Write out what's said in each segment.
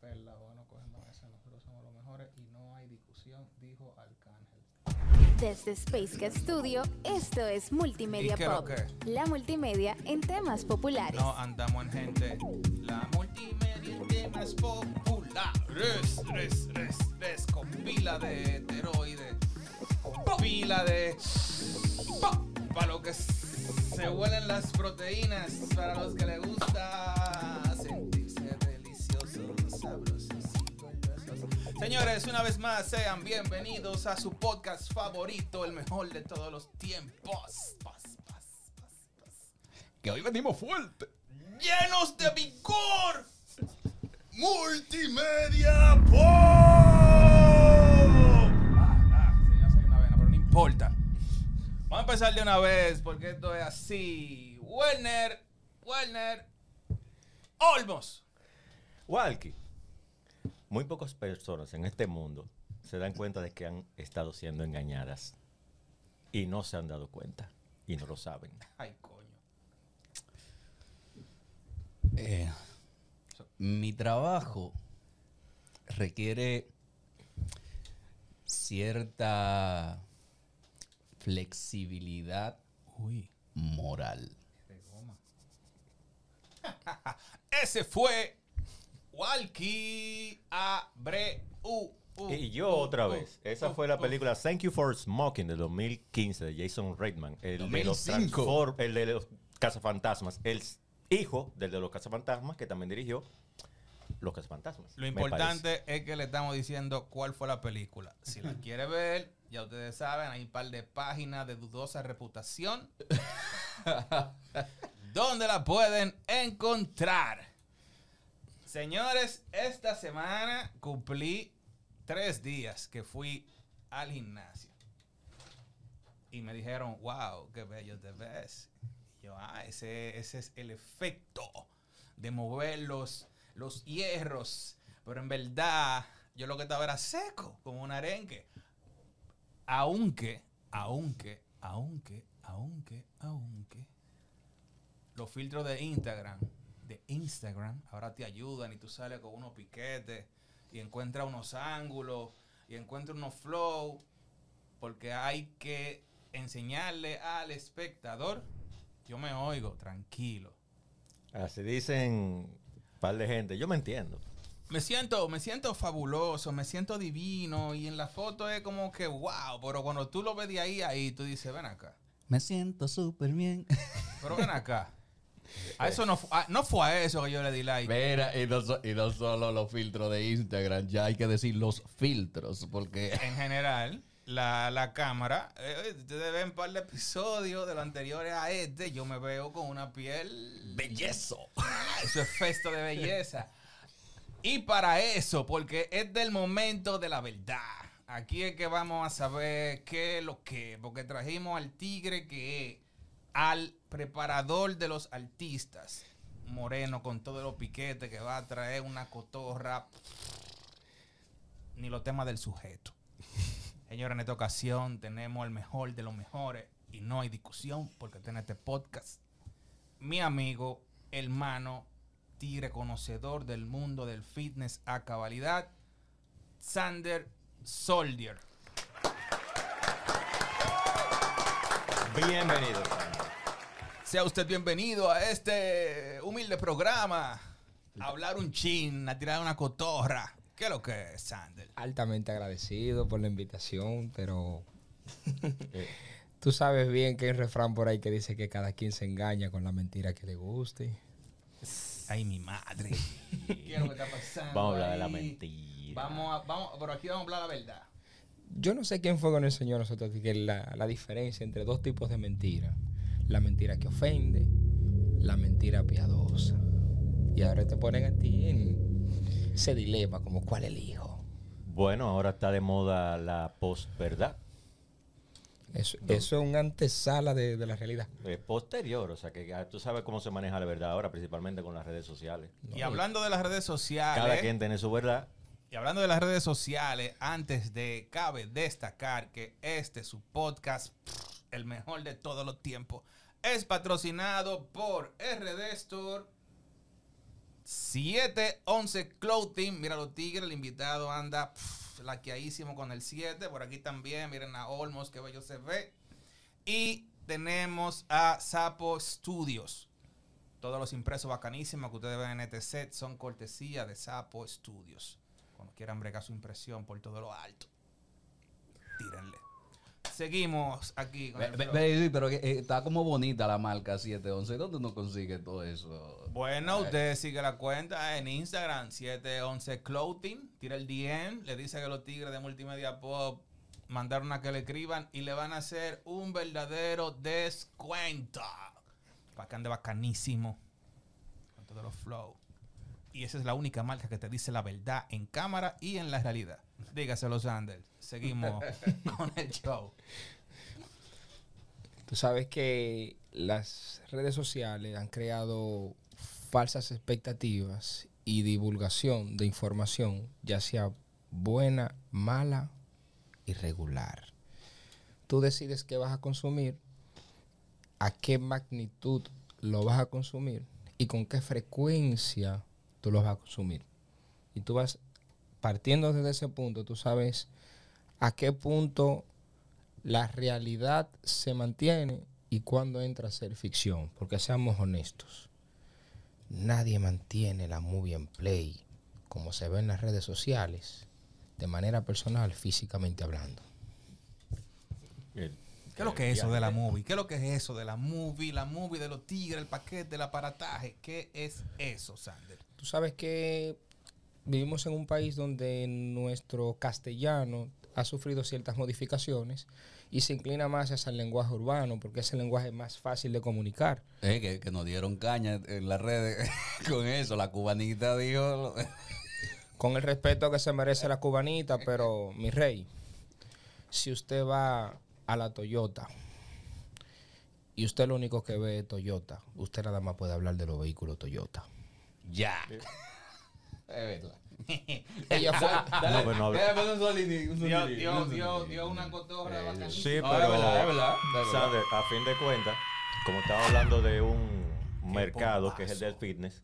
perla o no cogemos esa. Nosotros somos los mejores y no hay discusión, dijo Arcángel. Desde Space Cat Studio, esto es Multimedia ¿Y qué lo Pop. que? La multimedia en temas populares. No andamos en gente. La multimedia en temas populares. Res, res, res, con pila de esteroides. Con pila de. Para lo que se huelen las proteínas. Para los que les gusta Señores, una vez más, sean bienvenidos a su podcast favorito, el mejor de todos los tiempos. Que hoy venimos fuerte. llenos de vigor. Multimedia Pop. Ah, ah, señor, soy una vena, pero no importa. Vamos a empezar de una vez porque esto es así. Werner, Werner, Olmos. Walkie, muy pocas personas en este mundo se dan cuenta de que han estado siendo engañadas y no se han dado cuenta y no lo saben. Ay, coño. Eh, mi trabajo requiere cierta flexibilidad moral. De goma. Ese fue Walkie Abreu. Uh, Y yo uh, otra uh, vez, esa uh, fue la película Thank You for Smoking de 2015 de Jason Reitman, el de los 2005. Transform- el de los cazafantasmas, el hijo del de los cazafantasmas que también dirigió los cazafantasmas. Lo importante es que le estamos diciendo cuál fue la película. Si la quiere ver, ya ustedes saben, hay un par de páginas de dudosa reputación donde la pueden encontrar. Señores, esta semana cumplí tres días que fui al gimnasio. Y me dijeron, wow, qué bello te ves. Y yo, ah, ese, ese es el efecto de mover los, los hierros. Pero en verdad, yo lo que estaba era seco, como un arenque. Aunque, aunque, aunque, aunque, aunque, los filtros de Instagram, de Instagram, ahora te ayudan y tú sales con unos piquetes y encuentras unos ángulos y encuentras unos flow, porque hay que enseñarle al espectador, yo me oigo tranquilo. Así dicen un par de gente, yo me entiendo. Me siento, me siento fabuloso, me siento divino y en la foto es como que wow, pero cuando tú lo ves de ahí a ahí, tú dices, ven acá, Me siento súper bien. pero ven acá. A eso no, a- no fue a eso que yo le di like. Mira, y no, so- y no solo los filtros de Instagram, ya hay que decir los filtros, porque En general, la, la cámara, eh, ustedes ven un par de episodios de los anteriores a este, yo me veo con una piel bellezo. Eso es festo de belleza. Y para eso, porque es del momento de la verdad. Aquí es que vamos a saber qué es lo que, porque trajimos al tigre que es al preparador de los artistas, moreno con todos los piquetes, que va a traer una cotorra, ni los temas del sujeto. Señora, en esta ocasión tenemos el mejor de los mejores y no hay discusión porque tiene este podcast mi amigo, hermano, tigre conocedor del mundo del fitness a cabalidad, Sander Soldier. Bienvenido. Sea usted bienvenido a este humilde programa. A hablar un chin, a tirar una cotorra. ¿Qué es lo que es, Sander? altamente agradecido por la invitación, pero Eh, tú sabes bien que hay un refrán por ahí que dice que cada quien se engaña con la mentira que le guste. Ay, mi madre. ¿Qué es lo que está pasando? Vamos a hablar de la mentira. Vamos a, vamos, pero aquí vamos a hablar la verdad. Yo no sé quién fue que nos enseñó a nosotros que la, la diferencia entre dos tipos de mentira. La mentira que ofende, la mentira piadosa. Y ahora te ponen a ti en ese dilema como cuál elijo. Bueno, ahora está de moda la post-verdad. Eso, eso es un antesala de, de la realidad. Eh, posterior, o sea que ya tú sabes cómo se maneja la verdad ahora, principalmente con las redes sociales. Y hablando de las redes sociales. Cada quien tiene su verdad. Y hablando de las redes sociales, antes de cabe destacar que este su podcast, el mejor de todos los tiempos, es patrocinado por RD Store. 711 Clothing. Mira los tigres, el invitado anda laqueadísimo con el 7. Por aquí también, miren a Olmos, que bello se ve. Y tenemos a Sapo Studios. Todos los impresos bacanísimos que ustedes ven en este set son cortesía de Sapo Studios. Quieran bregar su impresión por todo lo alto, tírenle. Seguimos aquí con el pero que, eh, está como bonita la marca 711. ¿Dónde uno consigue todo eso? Bueno, usted sigue la cuenta en Instagram, 711 Clothing. Tira el DM, le dice que los tigres de Multimedia Pop mandaron a que le escriban y le van a hacer un verdadero descuento. Para que ande bacanísimo. Con todos los flow. Y esa es la única marca que te dice la verdad en cámara y en la realidad. Dígaselo, Sanders. Seguimos con el show. Tú sabes que las redes sociales han creado falsas expectativas y divulgación de información, ya sea buena, mala, irregular. Tú decides qué vas a consumir, a qué magnitud lo vas a consumir y con qué frecuencia tú lo vas a consumir. Y tú vas partiendo desde ese punto, tú sabes a qué punto la realidad se mantiene y cuando entra a ser ficción. Porque seamos honestos, nadie mantiene la movie en play como se ve en las redes sociales, de manera personal, físicamente hablando. ¿Qué es lo que es eso de la movie? ¿Qué es lo que es eso de la movie? La movie de los tigres, el paquete, el aparataje. ¿Qué es eso, Sander? Tú sabes que vivimos en un país donde nuestro castellano ha sufrido ciertas modificaciones y se inclina más hacia el lenguaje urbano porque es el lenguaje más fácil de comunicar. Eh, que, que nos dieron caña en las redes con eso. La cubanita dijo. Con el respeto que se merece la cubanita, pero mi rey, si usted va a la Toyota y usted lo único que ve es Toyota, usted nada más puede hablar de los vehículos Toyota. Ya. Es verdad. Ella fue, No, pero no habla- Déjame poner un solini- un Dio, solini- dio, un dio, una cotorra Eh, bacanísima. Sí, No, pero es verdad, es verdad, es verdad. Sander, a fin de cuentas, como estaba hablando de un mercado que es el del fitness,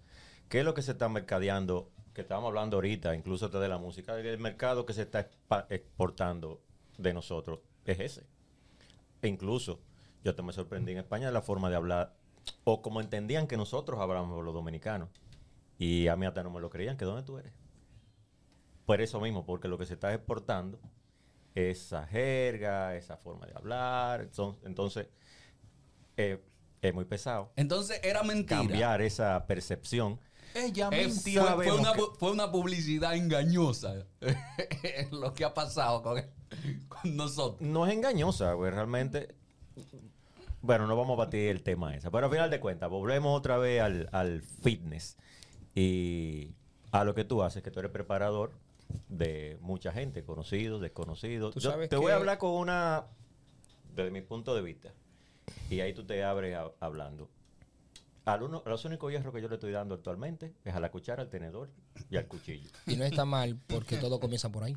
¿qué es lo que se está mercadeando? Que estábamos hablando ahorita, incluso de la música, el mercado que se está exportando de nosotros es ese. E incluso yo te me sorprendí en España de la forma de hablar, o como entendían que nosotros hablábamos los dominicanos. Y a mí hasta no me lo creían, que ¿dónde tú eres? Por eso mismo, porque lo que se está exportando esa jerga, esa forma de hablar. entonces, eh, es muy pesado Entonces era mentira. cambiar esa percepción. Ella mintió. fue, fue una, que- fue una publicidad engañosa lo que ha pasado con, con nosotros. No es engañosa, güey, realmente. Bueno, no vamos a batir el tema ese. Pero al final de cuentas, volvemos otra vez al, al fitness y a lo que tú haces, que tú eres preparador de mucha gente, conocidos, desconocidos. Yo te voy a hablar con una, desde mi punto de vista, y ahí tú te abres a- hablando. Al uno, los únicos hierros que yo le estoy dando actualmente es a la cuchara, al tenedor y al cuchillo. y no está mal porque todo comienza por ahí.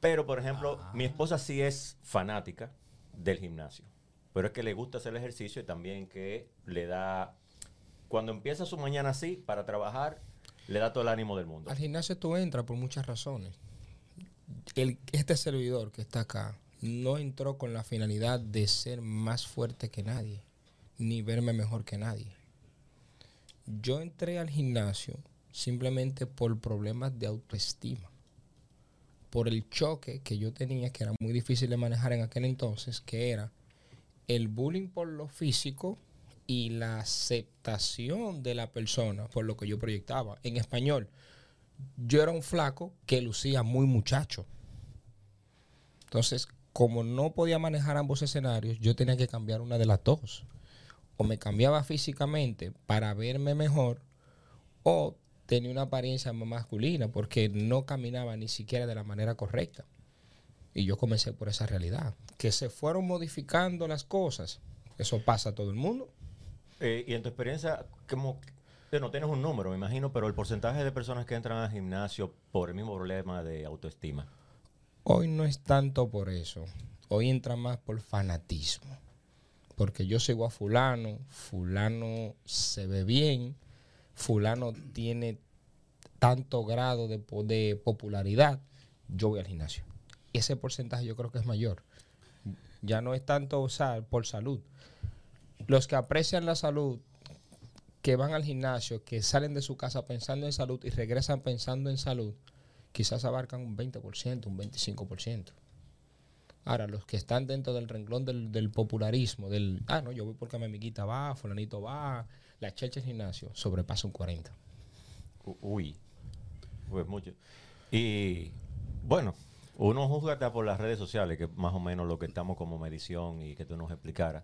Pero, por ejemplo, mi esposa sí es fanática del gimnasio. Pero es que le gusta hacer el ejercicio y también que le da... Cuando empieza su mañana así, para trabajar, le da todo el ánimo del mundo. Al gimnasio tú entras por muchas razones. El, este servidor que está acá no entró con la finalidad de ser más fuerte que nadie, ni verme mejor que nadie. Yo entré al gimnasio simplemente por problemas de autoestima, por el choque que yo tenía, que era muy difícil de manejar en aquel entonces, que era el bullying por lo físico y la aceptación de la persona por lo que yo proyectaba. En español, yo era un flaco que lucía muy muchacho. Entonces, como no podía manejar ambos escenarios, yo tenía que cambiar una de las dos. O me cambiaba físicamente para verme mejor, o tenía una apariencia más masculina porque no caminaba ni siquiera de la manera correcta. Y yo comencé por esa realidad. Que se fueron modificando las cosas. Eso pasa a todo el mundo. Eh, y en tu experiencia, como no tienes un número, me imagino, pero el porcentaje de personas que entran al gimnasio por el mismo problema de autoestima. Hoy no es tanto por eso. Hoy entra más por fanatismo. Porque yo sigo a fulano, fulano se ve bien, fulano tiene tanto grado de, de popularidad, yo voy al gimnasio. Ese porcentaje yo creo que es mayor. Ya no es tanto o por salud. Los que aprecian la salud, que van al gimnasio, que salen de su casa pensando en salud y regresan pensando en salud, quizás abarcan un 20%, un 25%. Ahora, los que están dentro del renglón del, del popularismo, del, ah, no, yo voy porque mi amiguita va, fulanito va, la checha del gimnasio, sobrepasa un 40. U- Uy, pues mucho. Y bueno, uno juzga por las redes sociales, que más o menos lo que estamos como medición y que tú nos explicaras.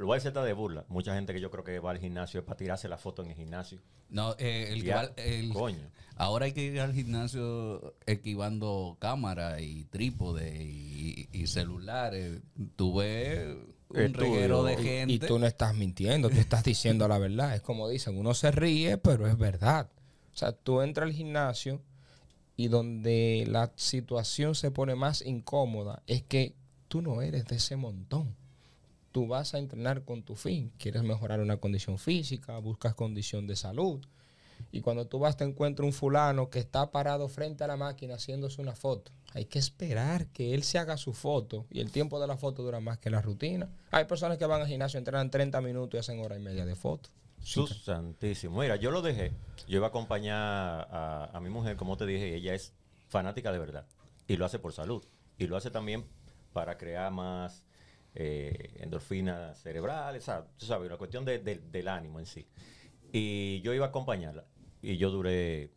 Lo voy a decir hasta de burla. Mucha gente que yo creo que va al gimnasio es para tirarse la foto en el gimnasio. No, eh, el, que Ya, va- el- coño. ahora hay que ir al gimnasio equivando cámara y trípode y, y celulares. Tú ves un Estudio. reguero de Y- gente. Y tú no estás mintiendo, tú estás diciendo la verdad. Es como dicen, uno se ríe, pero es verdad. O sea, tú entras al gimnasio y donde la situación se pone más incómoda es que tú no eres de ese montón. Tú vas a entrenar con tu fin. Quieres mejorar una condición física, buscas condición de salud. Y cuando tú vas te encuentras un fulano que está parado frente a la máquina haciéndose una foto. Hay que esperar que él se haga su foto y el tiempo de la foto dura más que la rutina. Hay personas que van al gimnasio, entrenan 30 minutos y hacen hora y media de foto. Sus santísimo. Mira, yo lo dejé. Yo iba a acompañar a, a mi mujer, como te dije, y ella es fanática de verdad. Y lo hace por salud. Y lo hace también para crear más eh, endorfinas cerebrales. Sea, tú sabes, la cuestión de- de- del ánimo en sí. Y yo iba a acompañarla. Y yo duré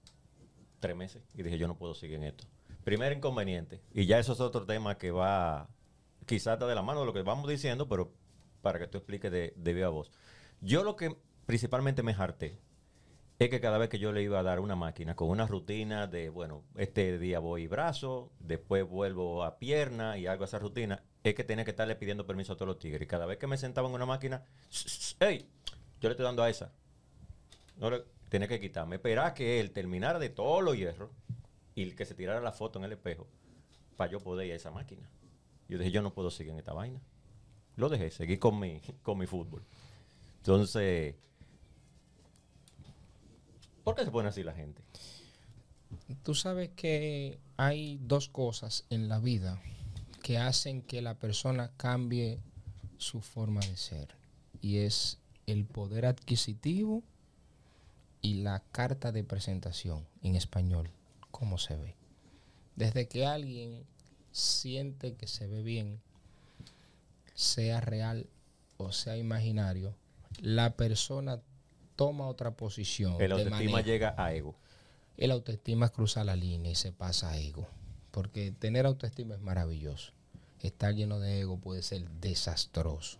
tres meses. Y dije, yo no puedo seguir en esto. Primer inconveniente. Y ya eso es otro tema que va quizás está de la mano de lo que vamos diciendo, pero para que tú expliques de, de viva voz. Yo lo que principalmente me harté es que cada vez que yo le iba a dar una máquina con una rutina de, bueno, este día voy brazo, después vuelvo a pierna y hago esa rutina, es que tenía que estarle pidiendo permiso a todos los tigres. Y cada vez que me sentaba en una máquina, ¡hey! Yo le estoy dando a esa. No le, tenía que quitarme. Esperar que él terminara de todos los hierros y que se tirara la foto en el espejo para yo poder ir a esa máquina. Yo dije, yo no puedo seguir en esta vaina. Lo dejé, seguí con mi, con mi fútbol. Entonces, ¿por qué se pone así la gente? Tú sabes que hay dos cosas en la vida que hacen que la persona cambie su forma de ser. Y es el poder adquisitivo y la carta de presentación en español. ¿Cómo se ve? Desde que alguien siente que se ve bien, sea real o sea imaginario, la persona toma otra posición. El autoestima llega a ego. El autoestima cruza la línea y se pasa a ego. Porque tener autoestima es maravilloso. Estar lleno de ego puede ser desastroso.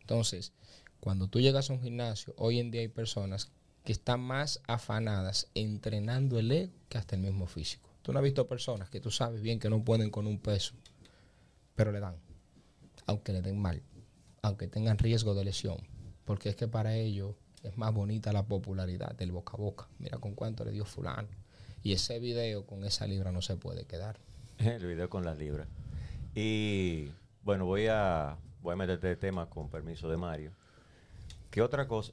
Entonces, cuando tú llegas a un gimnasio, hoy en día hay personas que están más afanadas entrenando el ego que hasta el mismo físico. Tú no has visto personas que tú sabes bien que no pueden con un peso, pero le dan. Aunque le den mal, aunque tengan riesgo de lesión. Porque es que para ellos es más bonita la popularidad del boca a boca. Mira con cuánto le dio fulano. Y ese video con esa libra no se puede quedar. El video con las libras. Y bueno, voy a, voy a meterte de tema con permiso de Mario. ¿Qué otra cosa?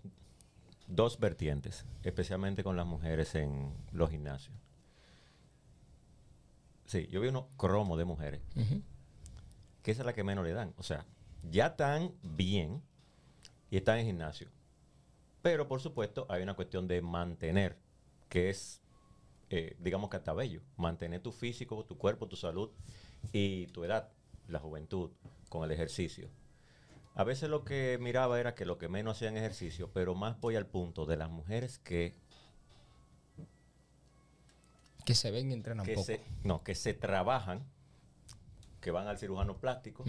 Dos vertientes, especialmente con las mujeres en los gimnasios. Sí, yo vi unos cromos de mujeres, Ujú. que esa es la que menos le dan. O sea, ya están bien y están en gimnasio. Pero por supuesto hay una cuestión de mantener, que es, eh, digamos que hasta bello, mantener tu físico, tu cuerpo, tu salud y tu edad, la juventud, con el ejercicio. A veces lo que miraba era que lo que menos hacían ejercicio, pero más voy al punto de las mujeres que, Que se ven y entrenan que poco. se, no, que se trabajan, que van al cirujano plástico.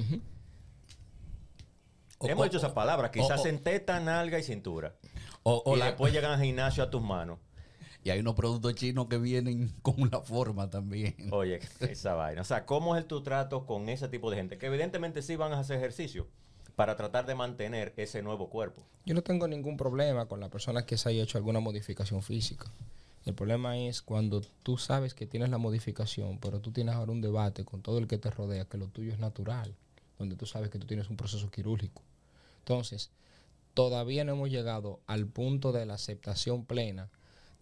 O- Hemos o- dicho esa palabra, o- quizás en teta, nalga y cintura. O, o y la- después llegan al gimnasio a tus manos. y hay unos productos chinos que vienen con una forma también. Oye, esa vaina. O sea, ¿cómo es el tu trato con ese tipo de gente? Que evidentemente sí van a hacer ejercicio para tratar de mantener ese nuevo cuerpo. Yo no tengo ningún problema con la persona que se haya hecho alguna modificación física. El problema es cuando tú sabes que tienes la modificación, pero tú tienes ahora un debate con todo el que te rodea, que lo tuyo es natural, donde tú sabes que tú tienes un proceso quirúrgico. Entonces, todavía no hemos llegado al punto de la aceptación plena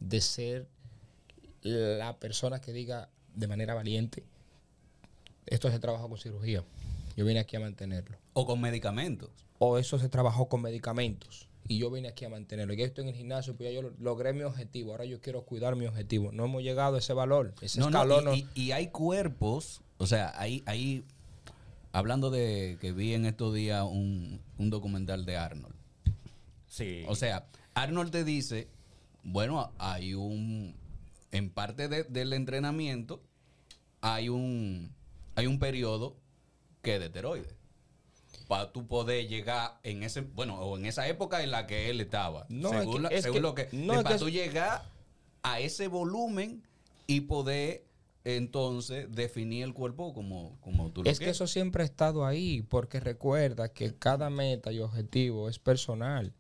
de ser la persona que diga de manera valiente, esto se trabaja con cirugía, yo vine aquí a mantenerlo. O con medicamentos. O eso se trabajó con medicamentos y yo vine aquí a mantenerlo. Ya estoy en el gimnasio, pues ya yo logré mi objetivo, ahora yo quiero cuidar mi objetivo. No hemos llegado a ese valor, ese No, no, escalón. y, no- y- y hay cuerpos, o sea, hay, hay hablando de que vi en estos días un, un documental de Arnold. Sí. O sea, Arnold te dice, bueno, hay un, en parte de- del entrenamiento, hay un, hay un periodo que es de esteroides. Para tú poder llegar en ese, bueno, o en esa época en la que él estaba. No, según es que- la- es según que- lo que, no, para tú llegar a ese volumen y poder entonces definir el cuerpo como, como tú lo Es que eso siempre ha estado ahí, porque recuerda que cada meta y objetivo es personal.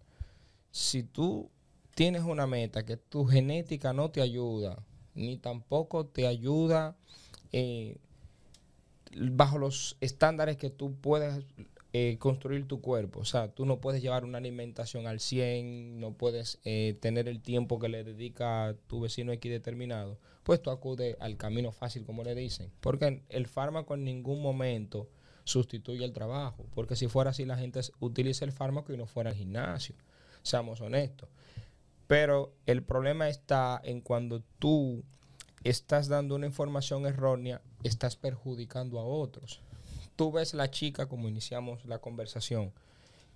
Si tú tienes una meta que tu genética no te ayuda, ni tampoco te ayuda eh, bajo los estándares que tú puedes eh, construir tu cuerpo. O sea, tú no puedes llevar una alimentación al 100, no puedes eh, tener el tiempo que le dedica tu vecino X determinado. Pues tú acudes al camino fácil, como le dicen. Porque el fármaco en ningún momento sustituye el trabajo. Porque si fuera así, la gente utiliza el fármaco y no fuera al gimnasio. Seamos honestos. Pero el problema está en cuando tú estás dando una información errónea, estás perjudicando a otros. Tú ves la chica, como iniciamos la conversación,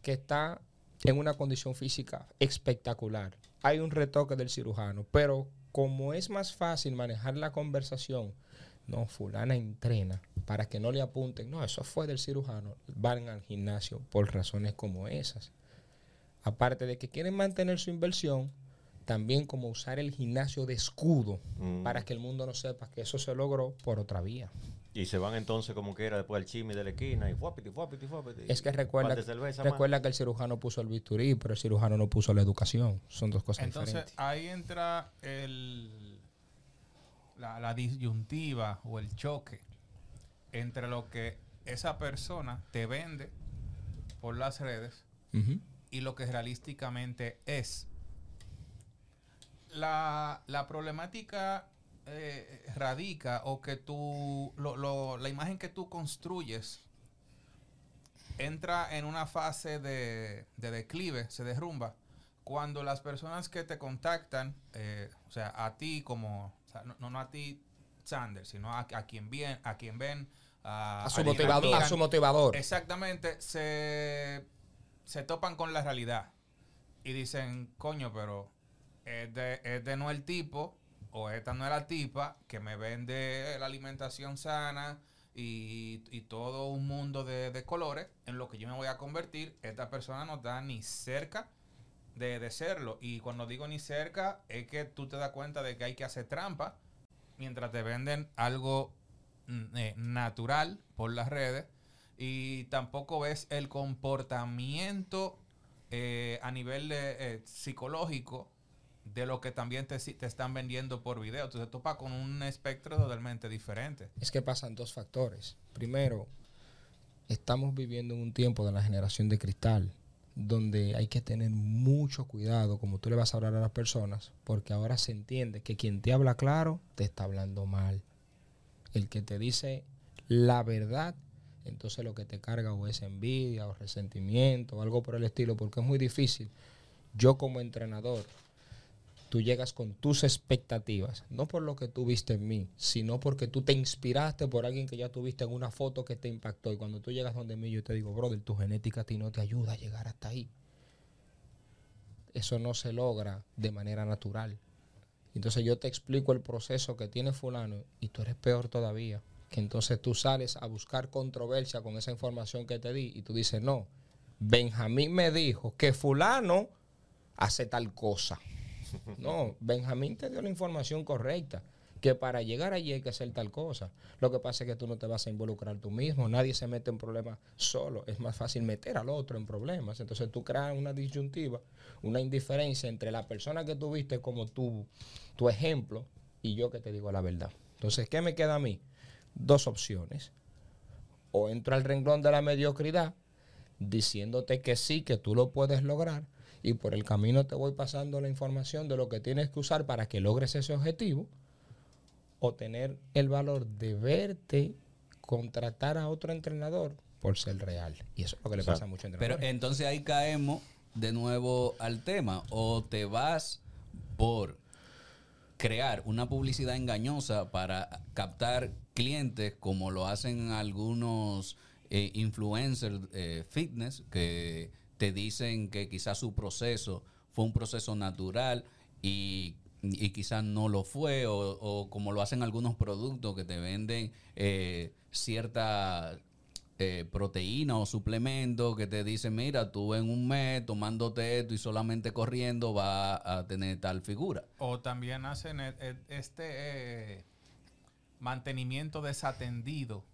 que está en una condición física espectacular. Hay un retoque del cirujano, pero como es más fácil manejar la conversación, no, fulana entrena para que no le apunten, no, eso fue del cirujano, van al gimnasio por razones como esas. Aparte de que quieren mantener su inversión, también como usar el gimnasio de escudo Mm. para que el mundo no sepa que eso se logró por otra vía. Y se van entonces como que era después al chisme de la esquina y fuapiti, fuapiti, fuapiti. Es que recuerda, más. recuerda que el cirujano puso el bisturí, pero el cirujano no puso la educación. Son dos cosas Entonces diferentes. ahí entra el, la, la disyuntiva o el choque entre lo que esa persona te vende por las redes y lo que realísticamente es. La, la problemática eh, radica o que tú, lo- lo- la imagen que tú construyes entra en una fase de, de declive, se derrumba, cuando las personas que te contactan, eh, o sea, a ti como, o sea, no, no- a ti, Sander, sino a, a quien ven, a quien ven, a, A su a motivador. A su motivador. Exactamente, se, se topan con la realidad y dicen, coño, pero es de, es de no el tipo o esta no es la tipa que me vende la alimentación sana y, y todo un mundo de, de colores en lo que yo me voy a convertir. Esta persona no está ni cerca de, de serlo. Y cuando digo ni cerca, es que tú te das cuenta de que hay que hacer trampa mientras te venden algo mm, eh, natural por las redes y tampoco ves el comportamiento eh, a nivel eh, psicológico de lo que también te, te están vendiendo por video. Entonces te topa con un espectro totalmente diferente. Es que pasan dos factores. Primero, estamos viviendo en un tiempo de la generación de cristal, donde hay que tener mucho cuidado como tú le vas a hablar a las personas, porque ahora se entiende que quien te habla claro te está hablando mal. El que te dice la verdad, entonces lo que te carga o es envidia o resentimiento o algo por el estilo, porque es muy difícil. Yo como entrenador, tú llegas con tus expectativas, no por lo que tú viste en mí, sino porque tú te inspiraste por alguien que ya tuviste en una foto que te impactó. Y cuando tú llegas donde mí, yo te digo, brother, tu genética a ti no te ayuda a llegar hasta ahí. Eso no se logra de manera natural. Entonces yo te explico el proceso que tiene fulano y tú eres peor todavía. Que entonces tú sales a buscar controversia con esa información que te di y tú dices, no, Benjamín me dijo que fulano hace tal cosa. No, Benjamín te dio la información correcta, que para llegar allí hay que hacer tal cosa. Lo que pasa es que tú no te vas a involucrar tú mismo, nadie se mete en problemas solo, es más fácil meter al otro en problemas. Entonces tú creas una disyuntiva, una indiferencia entre la persona que tú viste como tu, tu ejemplo y yo que te digo la verdad. Entonces, ¿qué me queda a mí? Dos opciones. O entro al renglón de la mediocridad diciéndote que sí, que tú lo puedes lograr y por el camino te voy pasando la información de lo que tienes que usar para que logres ese objetivo o tener el valor de verte contratar a otro entrenador por ser real. Y eso es lo que le pasa a muchos Pero entrenadores. entonces ahí caemos de nuevo al tema. O te vas por crear una publicidad engañosa para captar clientes como lo hacen algunos eh, influencers eh, fitness que te dicen que quizás su proceso fue un proceso natural y, y quizás no lo fue o, o como lo hacen algunos productos que te venden eh, cierta eh, proteína o suplemento que te dicen, mira, tú en un mes tomándote esto y solamente corriendo va a tener tal figura. O también hacen e- e- este eh, mantenimiento desatendido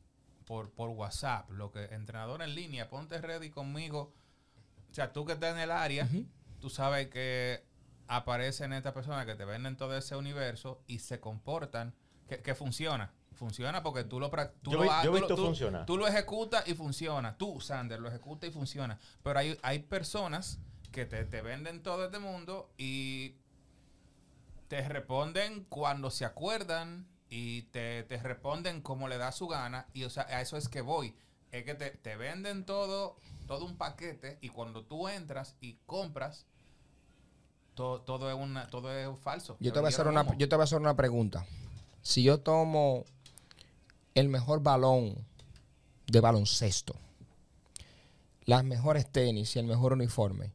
por, por WhatsApp. Lo que entrenador en línea, ponte ready conmigo. O sea, tú que estás en el área, tú sabes que aparecen estas personas que te venden todo ese universo y se comportan, que, que funciona. Funciona porque tú lo, tú Yo lo yo tú lo- visto tú- funcionar. Tú lo ejecutas y funciona. Tú, Sander, lo ejecutas y funciona. Pero hay, hay personas que te, te venden todo este mundo y te responden cuando se acuerdan y te, te responden como le da su gana. Y o sea, a eso es que voy. Es que te, te venden todo, todo un paquete y cuando tú entras y compras, todo, todo es una, todo es falso. Yo te, voy a hacer una, yo te voy a hacer una pregunta. Si yo tomo el mejor balón de baloncesto, las mejores tenis y el mejor uniforme,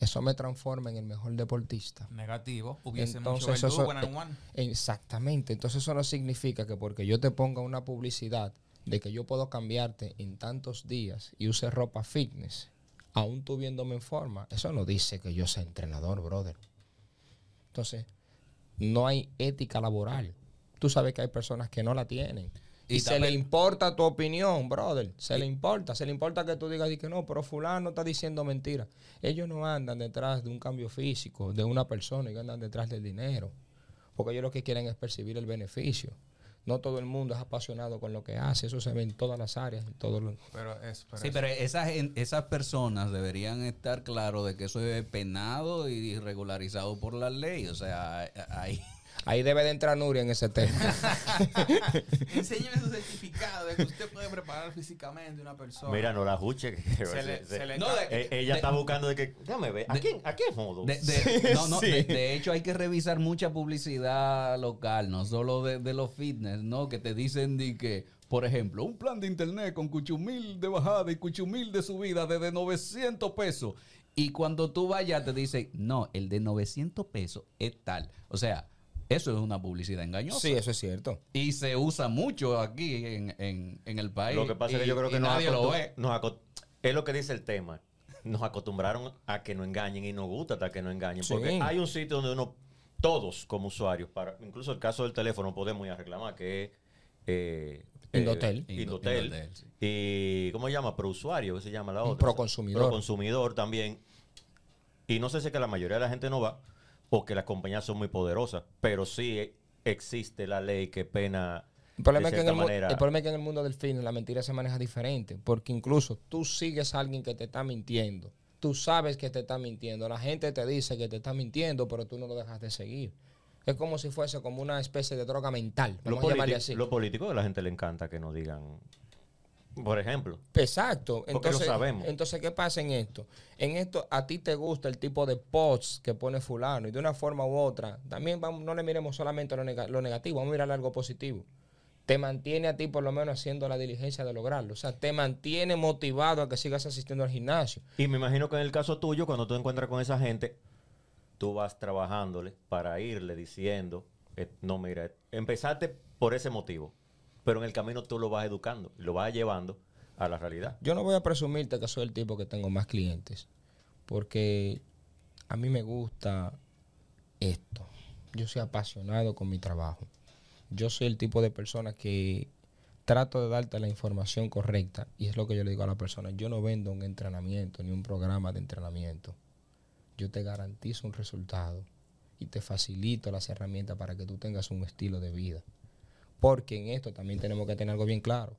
eso me transforma en el mejor deportista. Negativo. Hubiese Entonces, mucho eso- verdugo one and one. Exactamente. Entonces eso no significa que porque yo te ponga una publicidad de que yo puedo cambiarte en tantos días y use ropa fitness, aún tú viéndome en forma, eso no dice que yo sea entrenador, brother. Entonces, no hay ética laboral. Tú sabes que hay personas que no la tienen. Y, Y se le importa tu opinión, brother. Se le importa. Se le importa que tú digas y que no, pero fulano está diciendo mentira. Ellos no andan detrás de un cambio físico, de una persona, ellos andan detrás del dinero. Porque ellos lo que quieren es percibir el beneficio. No todo el mundo es apasionado con lo que hace. Eso se ve en todas las áreas, en todos los... Pero es, pero Sí, es- pero esas, esas personas deberían estar claros de que eso es penado y regularizado por la ley. O sea, ahí... Ahí debe de entrar Nuria en ese tema. Enséñeme su certificado de que usted puede preparar físicamente una persona. Mira, no la juche. que- Se le- se- se le No, ca- de- Eh, ella de- está buscando de que. Déjame ver. ¿A de- quién, ¿a quién modo? De, de- no, no, Sí. de, de hecho hay que revisar mucha publicidad local, no solo de, de los fitness, ¿no? Que te dicen de que, por ejemplo, un plan de internet con cuchumil de bajada y cuchumil de subida desde 900 pesos. Y cuando tú vayas te dicen, no, el de 900 pesos es tal. O sea, eso es una publicidad engañosa. sí, eso es cierto. Y se usa mucho aquí en, en- en el país. Lo que pasa es que yo creo que nos nadie lo ve. nos es lo que dice el tema. Nos acostumbraron a que nos engañen y nos gusta hasta que nos engañen. Sí. Porque hay un sitio donde uno, todos como usuarios, para incluso el caso del teléfono podemos ir a reclamar, que es eh, Indotel. eh, Indo- Indotel. Indotel, sí. y ¿cómo se llama? Prousuario, ¿qué se llama la otra? proconsumidor. Proconsumidor también. Y no sé si es que la mayoría de la gente no va o que las compañías son muy poderosas, pero sí existe la ley que pena El problema, de es que en el, manera. el problema es que en el mundo del fitness la mentira se maneja diferente, porque incluso tú sigues a alguien que te está mintiendo, tú sabes que te está mintiendo, la gente te dice que te está mintiendo, pero tú no lo dejas de seguir. Es como si fuese como una especie de droga mental, Lo, vamos a llamarle politi- así. lo político a la gente le encanta que nos digan, por ejemplo, Exacto. Porque Entonces, lo sabemos. entonces, ¿qué pasa en esto? En esto, a ti te gusta el tipo de posts que pone fulano y de una forma u otra, también vamos, no le miremos solamente lo negativo, vamos a mirar algo positivo. Te mantiene a ti por lo menos haciendo la diligencia de lograrlo. O sea, te mantiene motivado a que sigas asistiendo al gimnasio. y me imagino que en el caso tuyo, cuando tú encuentras con esa gente, tú vas trabajándole para irle diciendo, eh, no, mira, empezaste por ese motivo, pero en el camino tú lo vas educando, lo vas llevando a la realidad. Yo no voy a presumirte que soy el tipo que tengo más clientes, porque a mí me gusta esto. Yo soy apasionado con mi trabajo. Yo soy el tipo de persona que trato de darte la información correcta y es lo que yo le digo a la persona. Yo no vendo un entrenamiento ni un programa de entrenamiento. Yo te garantizo un resultado y te facilito las herramientas para que tú tengas un estilo de vida. Porque en esto también tenemos que tener algo bien claro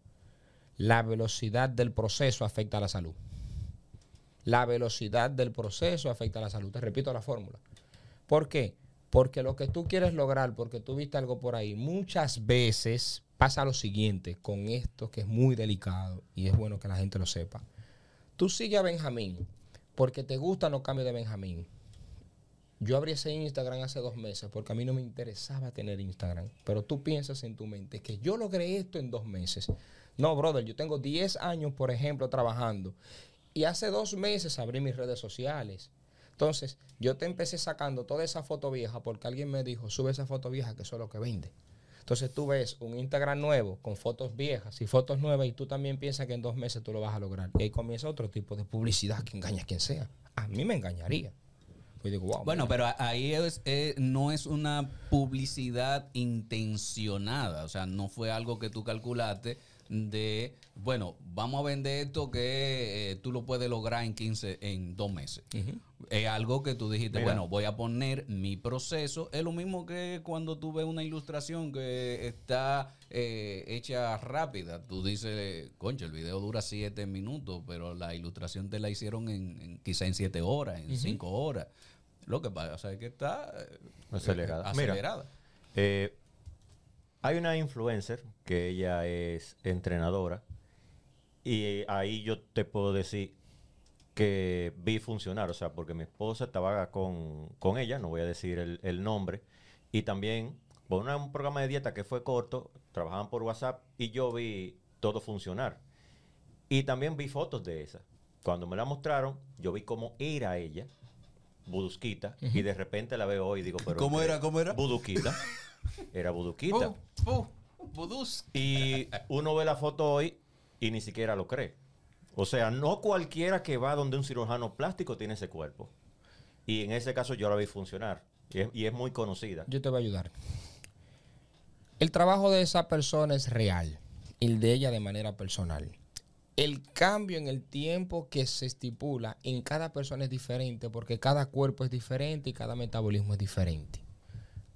la velocidad del proceso afecta a la salud. La velocidad del proceso afecta a la salud. Te repito la fórmula. ¿Por qué? Porque lo que tú quieres lograr, porque tú viste algo por ahí, muchas veces pasa lo siguiente con esto que es muy delicado y es bueno que la gente lo sepa. Tú sigues a Benjamín porque te gustan los cambios de Benjamín. Yo abrí ese Instagram hace dos meses porque a mí no me interesaba tener Instagram. Pero tú piensas en tu mente que yo logré esto en dos meses. No, brother, yo tengo 10 años, por ejemplo, trabajando. Y hace dos meses abrí mis redes sociales. Entonces, yo te empecé sacando toda esa foto vieja porque alguien me dijo, sube esa foto vieja que eso es lo que vende. Entonces tú ves un Instagram nuevo con fotos viejas y fotos nuevas y tú también piensas que en dos meses tú lo vas a lograr. Y ahí comienza otro tipo de publicidad que engaña a quien sea. A mí me engañaría. Digo, wow, Bueno, mira. pero ahí es, eh, no es una publicidad intencionada, o sea, no fue algo que tú calculaste de, bueno, vamos a vender esto que eh, tú lo puedes lograr en 15, en dos meses. Es algo que tú dijiste, Mira. bueno, voy a poner mi proceso. Es lo mismo que cuando tú ves una ilustración que está eh, hecha rápida. Tú dices, concha, el video dura siete minutos, pero la ilustración te la hicieron en, en- quizá en siete horas, en cinco horas. Lo que pasa es que está eh, Acelerada. eh, Mira. Eh, hay una influencer que ella es entrenadora y ahí yo te puedo decir que vi funcionar, o sea, porque mi esposa estaba con, con ella, no voy a decir el, el nombre, y también por un programa de dieta que fue corto, trabajaban por WhatsApp y yo vi todo funcionar. Y también vi fotos de esa. Cuando me la mostraron, yo vi cómo era ella, budusquita, y de repente la veo hoy y digo, pero... ¿Cómo era? ¿Cómo era? Buduquita. Era buduquita. Pu, pu, vudús. Y uno ve la foto hoy y ni siquiera lo cree. O sea, no cualquiera que va donde un cirujano plástico tiene ese cuerpo. Y en ese caso yo la vi funcionar. Y es, y es muy conocida. Yo te voy a ayudar. El trabajo de esa persona es real. El de ella de manera personal. El cambio en el tiempo que se estipula en cada persona es diferente porque cada cuerpo es diferente y cada metabolismo es diferente.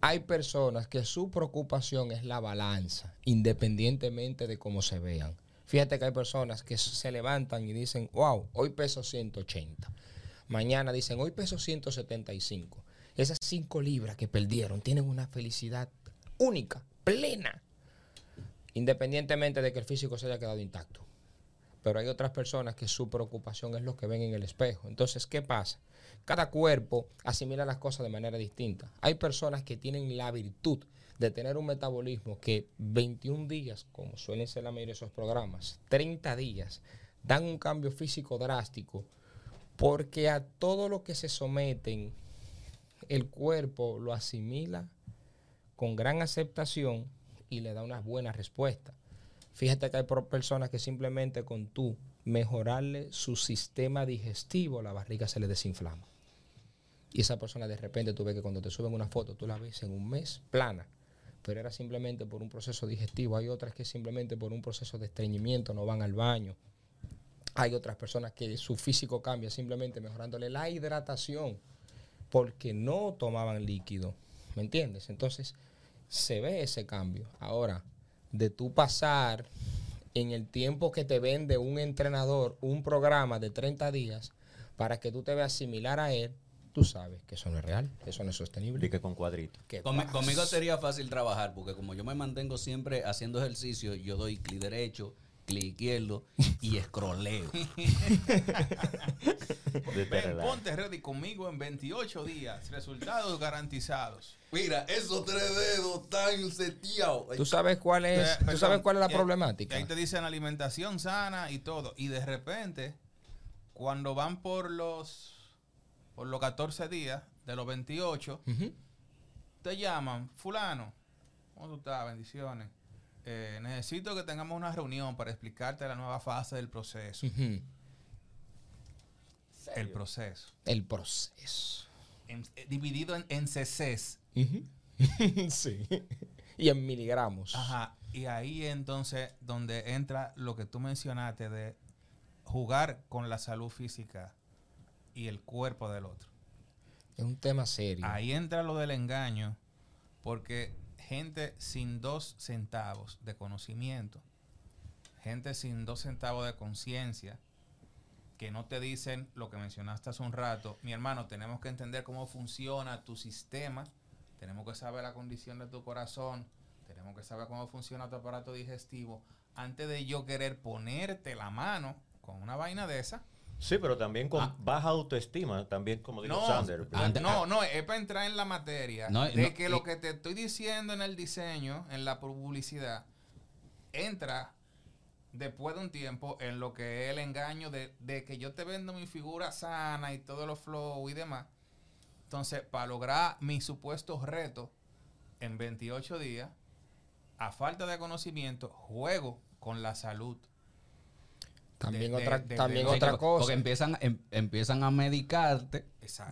Hay personas que su preocupación es la balanza, independientemente de cómo se vean. Fíjate que hay personas que se levantan y dicen, wow, hoy peso 180. Mañana dicen, hoy peso 175. Esas 5 libras que perdieron tienen una felicidad única, plena, independientemente de que el físico se haya quedado intacto. Pero hay otras personas que su preocupación es lo que ven en el espejo. Entonces, ¿qué pasa? Cada cuerpo asimila las cosas de manera distinta. Hay personas que tienen la virtud de tener un metabolismo que 21 días, como suelen ser la mayoría de esos programas, 30 días, dan un cambio físico drástico porque a todo lo que se someten, el cuerpo lo asimila con gran aceptación y le da una buena respuesta. Fíjate que hay personas que simplemente con tú mejorarle su sistema digestivo, la barriga se le desinflama. Y esa persona de repente tú ves que cuando te suben una foto, tú la ves en un mes plana. Pero era simplemente por un proceso digestivo. Hay otras que simplemente por un proceso de estreñimiento no van al baño. Hay otras personas que su físico cambia simplemente mejorándole la hidratación porque no tomaban líquido. ¿Me entiendes? Entonces, se ve ese cambio. Ahora, de tú pasar en el tiempo que te vende un entrenador un programa de 30 días para que tú te veas similar a él, tú sabes que eso no es real, eso no es sostenible. Y que con cuadritos. ¿Qué Conmi- pasa? conmigo sería fácil trabajar porque como yo me mantengo siempre haciendo ejercicio, yo doy clic derecho, clic izquierdo y escroleo. Ven, ponte ready conmigo en 28 días. Resultados garantizados. Mira, esos tres dedos están seteados. ¿Tú sabes cuál es, Eh, tú sabes cuál es la problemática? y ahí te dicen alimentación sana y todo. Y de repente, cuando van por los, por los 14 días, de los 28, Ujú. te llaman, fulano, ¿cómo tú estás? Bendiciones. Eh, necesito que tengamos una reunión para explicarte la nueva fase del proceso. El proceso. El proceso. En- eh, dividido en, en CCs. Sí. Y en miligramos. Ajá. Y ahí entonces donde entra lo que tú mencionaste de jugar con la salud física y el cuerpo del otro. Es un tema serio. Ahí entra lo del engaño, porque gente sin dos centavos de conocimiento, gente sin dos centavos de conciencia, que no te dicen lo que mencionaste hace un rato. Mi hermano, tenemos que entender cómo funciona tu sistema, tenemos que saber la condición de tu corazón, tenemos que saber cómo funciona tu aparato digestivo antes de yo querer ponerte la mano con una vaina de esa. Sí, pero también con Ah. baja autoestima, también como dijo No, Sander. Ante- no, no, es para entrar en la materia No, de no, que y- lo que te estoy diciendo en el diseño, en la publicidad, entra después de un tiempo en lo que es el engaño de, de que yo te vendo mi figura sana y todos los flow y demás. Entonces, para lograr mis supuestos retos en 28 días, a falta de conocimiento, juego con la salud. También de- otra, de- también de- otra Porque cosa. empiezan, em- empiezan a medicarte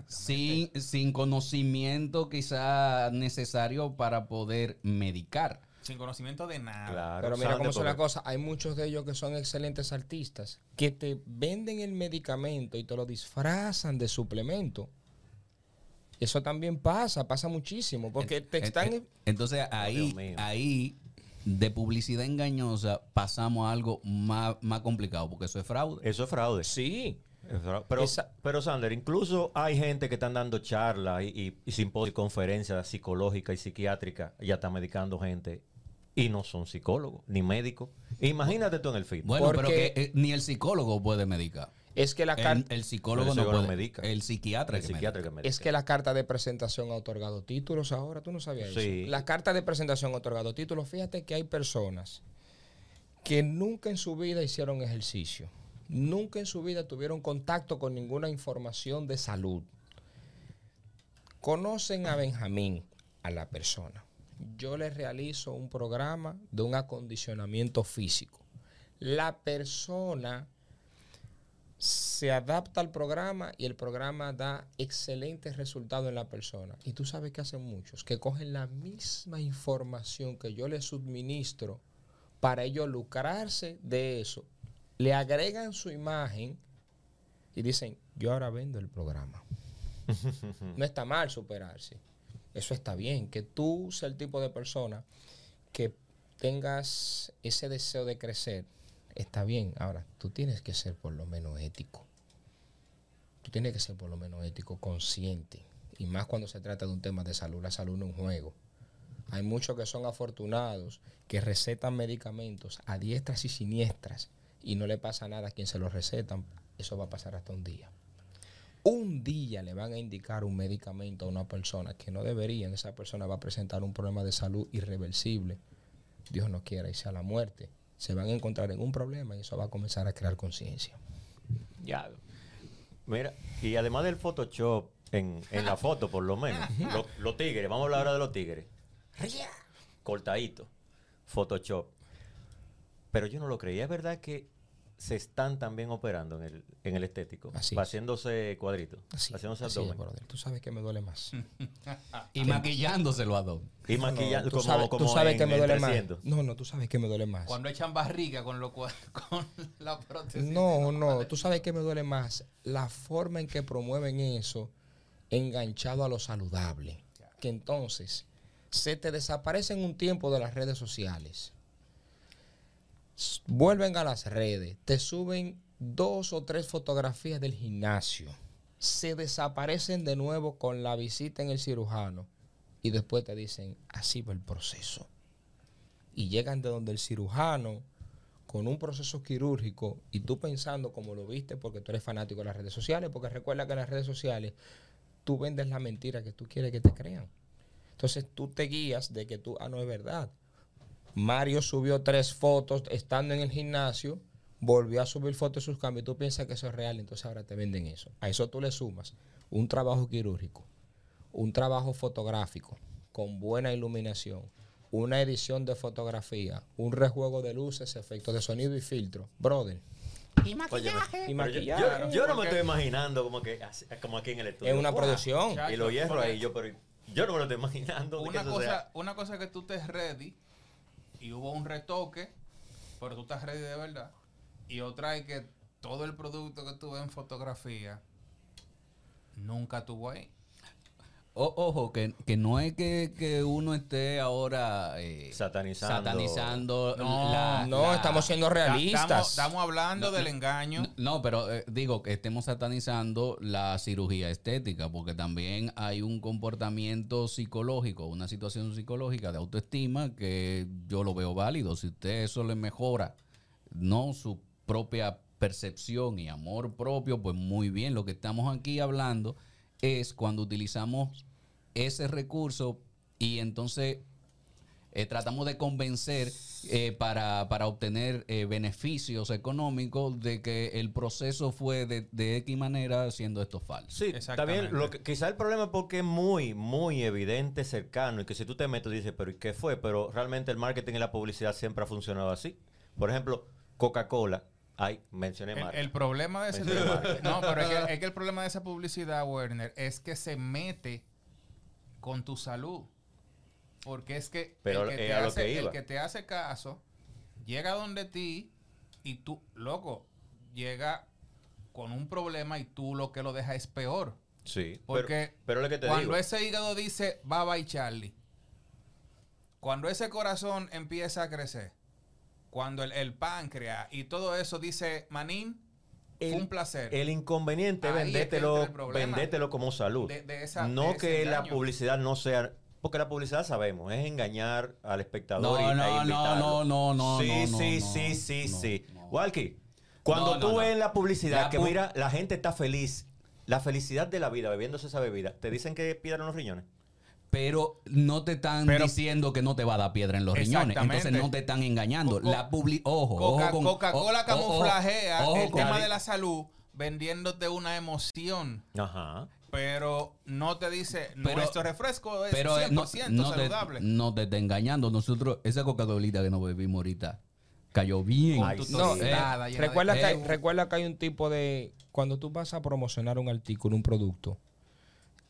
sin, sin conocimiento quizá necesario para poder medicar. Sin conocimiento de nada. Claro, Pero mira cómo son las porque- cosas. Hay muchos de ellos que son excelentes artistas que te venden el medicamento y te lo disfrazan de suplemento. Eso también pasa, pasa muchísimo. Porque te están. en- Entonces ahí, Dios mío. ahí de publicidad engañosa pasamos a algo más, más complicado, porque eso es fraude. Eso es fraude. Sí. Pero, Esa- pero Sander, incluso hay gente que están dando charlas y, y, y simposios, conferencias psicológicas y psiquiátricas, ya está medicando gente y no son psicólogos ni médicos. Imagínate tú en el film. Bueno, pero Porque- que eh, ni el psicólogo puede medicar. Es que la El, carta. el psicólogo no puede. medica. El psiquiatra el que psiquiatra medica. que medica. Es que la carta de presentación ha otorgado títulos ahora, tú no sabías Sí. eso. La carta de presentación ha otorgado títulos. Fíjate que hay personas que nunca en su vida hicieron ejercicio, nunca en su vida tuvieron contacto con ninguna información de salud. Conocen a Benjamín, a la persona. Yo les realizo un programa de un acondicionamiento físico. La persona se adapta al programa y el programa da excelentes resultados en la persona. Y tú sabes que hacen muchos, que cogen la misma información que yo les suministro para ellos lucrarse de eso. Le agregan su imagen y dicen, yo ahora vendo el programa. no está mal superarse. Eso está bien. Que tú seas el tipo de persona que tengas ese deseo de crecer, está bien. Ahora, tú tienes que ser por lo menos ético. Tú tienes que ser por lo menos ético, consciente. Y más cuando se trata de un tema de salud. La salud no es un juego. Hay muchos que son afortunados que recetan medicamentos a diestras y siniestras y no le pasa nada a quien se los recetan. Eso va a pasar hasta un día. Un día le van a indicar un medicamento a una persona que no deberían. Esa persona va a presentar un problema de salud irreversible. Dios no quiera y sea la muerte. Se van a encontrar en un problema y eso va a comenzar a crear conciencia. Ya. Mira, y además del Photoshop, en, en la foto por lo menos, lo- los tigres, vamos a hablar ahora de los tigres. Cortadito, Photoshop. Pero yo no lo creía, es verdad que se están también operando en el, en el estético, Así va es. haciéndose cuadritos, Así, haciéndose así es, abdomen. brother. Tú sabes que me duele más. Y maquillándolo a dos. y maquillando tú como, sabes, como tú sabes en que me el duele 300. más. No, no, tú sabes que me duele más. Cuando echan barriga con lo con la prótesis. No, no, tú sabes que me duele más la forma en que promueven eso enganchado a lo saludable. Que entonces se te desaparecen un tiempo de las redes sociales. Vuelven a las redes, te suben dos o tres fotografías del gimnasio. Se desaparecen de nuevo con la visita en el cirujano. Y después te dicen, así va el proceso. Y llegan de donde el cirujano con un proceso quirúrgico y tú pensando como lo viste porque tú eres fanático de las redes sociales, porque recuerda que en las redes sociales tú vendes la mentira que tú quieres que te crean. Entonces tú te guías de que tú, ah, no es verdad. Mario subió tres fotos estando en el gimnasio, volvió a subir fotos de sus cambios y tú piensas que eso es real, entonces ahora te venden eso. A eso tú le sumas un trabajo quirúrgico, un trabajo fotográfico con buena iluminación, una edición de fotografía, un rejuego de luces, efectos de sonido y filtro. Brother, Y maquillaje. yo, yo no me estoy imaginando como que como aquí en el estudio. es una producción. Y lo hierro ahí, yo, pero yo no me lo estoy imaginando. Una cosa, una cosa que tú estés ready y hubo un retoque, pero tú estás ready de verdad. Y otra es que todo el producto que tú ves en fotografía nunca tuvo ahí. O- ojo, que, que no es que, que uno esté ahora eh, Satanizando. satanizando No, la- No, la- estamos siendo Ta- realistas. Estamos, estamos hablando del engaño. No, pero eh, digo que estemos satanizando la cirugía estética, porque también hay un comportamiento psicológico, una situación psicológica de autoestima que yo lo veo válido. Si usted eso le mejora, no su propia percepción y amor propio, pues muy bien. Lo que estamos aquí hablando es cuando utilizamos ese recurso y entonces eh, tratamos de convencer eh, para, para obtener eh, beneficios económicos de que el proceso fue de, de X manera siendo esto falso. Sí, está Exactamente. bien. Lo que, quizá el problema es porque es muy, muy evidente, cercano, y que si tú te metes dices, pero ¿y qué fue? Pero realmente el marketing y la publicidad siempre ha funcionado así. Por ejemplo, Coca-Cola, hay, mencioné El, marca. el problema de ese no, pero es que, es que el problema de esa publicidad, Werner, es que se mete con tu salud. Porque es que, Pero el, que te hace, que el que te hace caso llega donde ti y tú, loco, llega con un problema y tú lo que lo dejas es peor. sí, Porque pero, pero lo que te cuando digo. ese hígado dice bye bye Charlie, cuando ese corazón empieza a crecer, cuando el, el páncreas y todo eso dice manín, fue El- un placer. El inconveniente entra el problema. vendértelo como salud. De- de esa- no de que la publicidad no sea. Porque la publicidad sabemos, es engañar al espectador. No, y, no, no, no, no, no, Sí, no, sí, no, sí, sí, no, sí. no. Walkie, cuando No, tú ves en la publicidad La que pu- mira, la gente está feliz, la felicidad de la vida bebiéndose esa bebida, te dicen que pierden los riñones. Pero no te están Pero- diciendo que no te va a dar piedra en los riñones. Entonces no te están engañando. Co- la publi ojo, Coca- ojo con- Coca-Cola ojo, camuflajea ojo el tema de la salud vendiéndote una emoción. Ajá. Pero no te dice, Pero- nuestro refresco es pero eh, 100% no, no te, saludable. no te está engañando. Nosotros, esa Coca-Colita que nos bebimos ahorita, cayó bien. Ay. No, eh, de recuerda, que hay, recuerda que hay un tipo de... Cuando tú vas a promocionar un artículo, un producto,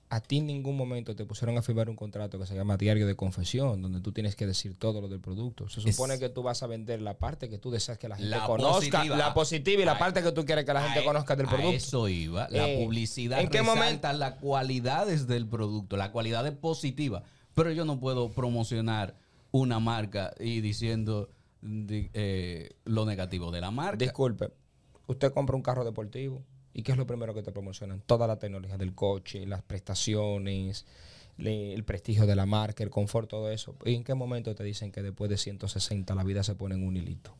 a ti en ningún momento te pusieron a firmar un contrato que se llama diario de confesión, donde tú tienes que decir todo lo del producto. Se supone Es- que tú vas a vender la parte que tú deseas que la gente La conozca, positiva. la positiva y la parte que tú quieres que la gente A- conozca del a producto. eso iba. La Eh, publicidad ¿en qué resalta momento? las cualidades del producto, las cualidades positivas. Pero yo no puedo promocionar una marca y diciendo di- eh, lo negativo de la marca. Disculpe, usted compra un carro deportivo y ¿qué es lo primero que te promocionan? Toda la tecnología del coche, las prestaciones, le- el prestigio de la marca, el confort, todo eso. ¿Y en qué momento te dicen que después de 160 la vida se pone en un hilito?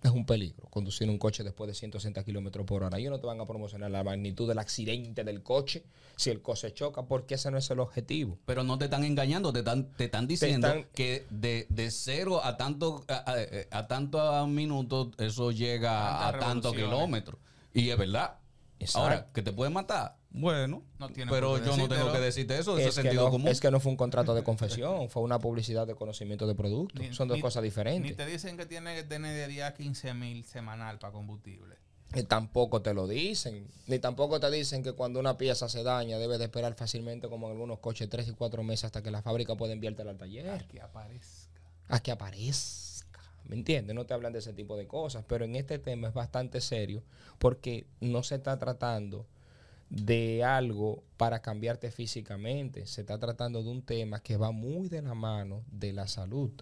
Es un peligro conducir un coche después de 160 kilómetros por hora. Ellos no te van a promocionar la magnitud del accidente del coche si el coche choca, porque ese no es el objetivo. Pero no te están engañando, te están, te están diciendo están- que de, de cero a tanto a, a- a tanto minutos eso llega a tantos kilómetros. Y es verdad. Exacto. Ahora, que te puede matar. Bueno, No tiene pero yo no tengo que decirte eso, es Es que, sentido no, común. es que no fue un contrato de confesión, fue una publicidad de conocimiento de producto. Ni- Son dos ni- cosas diferentes. Ni te dicen que tiene que tener de día 15 mil semanal para combustible. Ni tampoco te lo dicen. Ni tampoco te dicen que cuando una pieza se daña debe de esperar fácilmente, como en algunos coches, tres y cuatro meses hasta que la fábrica pueda enviártela al taller. Que aparezca. A que aparezca. ¿Me entiendes? No te hablan de ese tipo de cosas. Pero en este tema es bastante serio porque no se está tratando de algo para cambiarte físicamente. Se está tratando de un tema que va muy de la mano de la salud.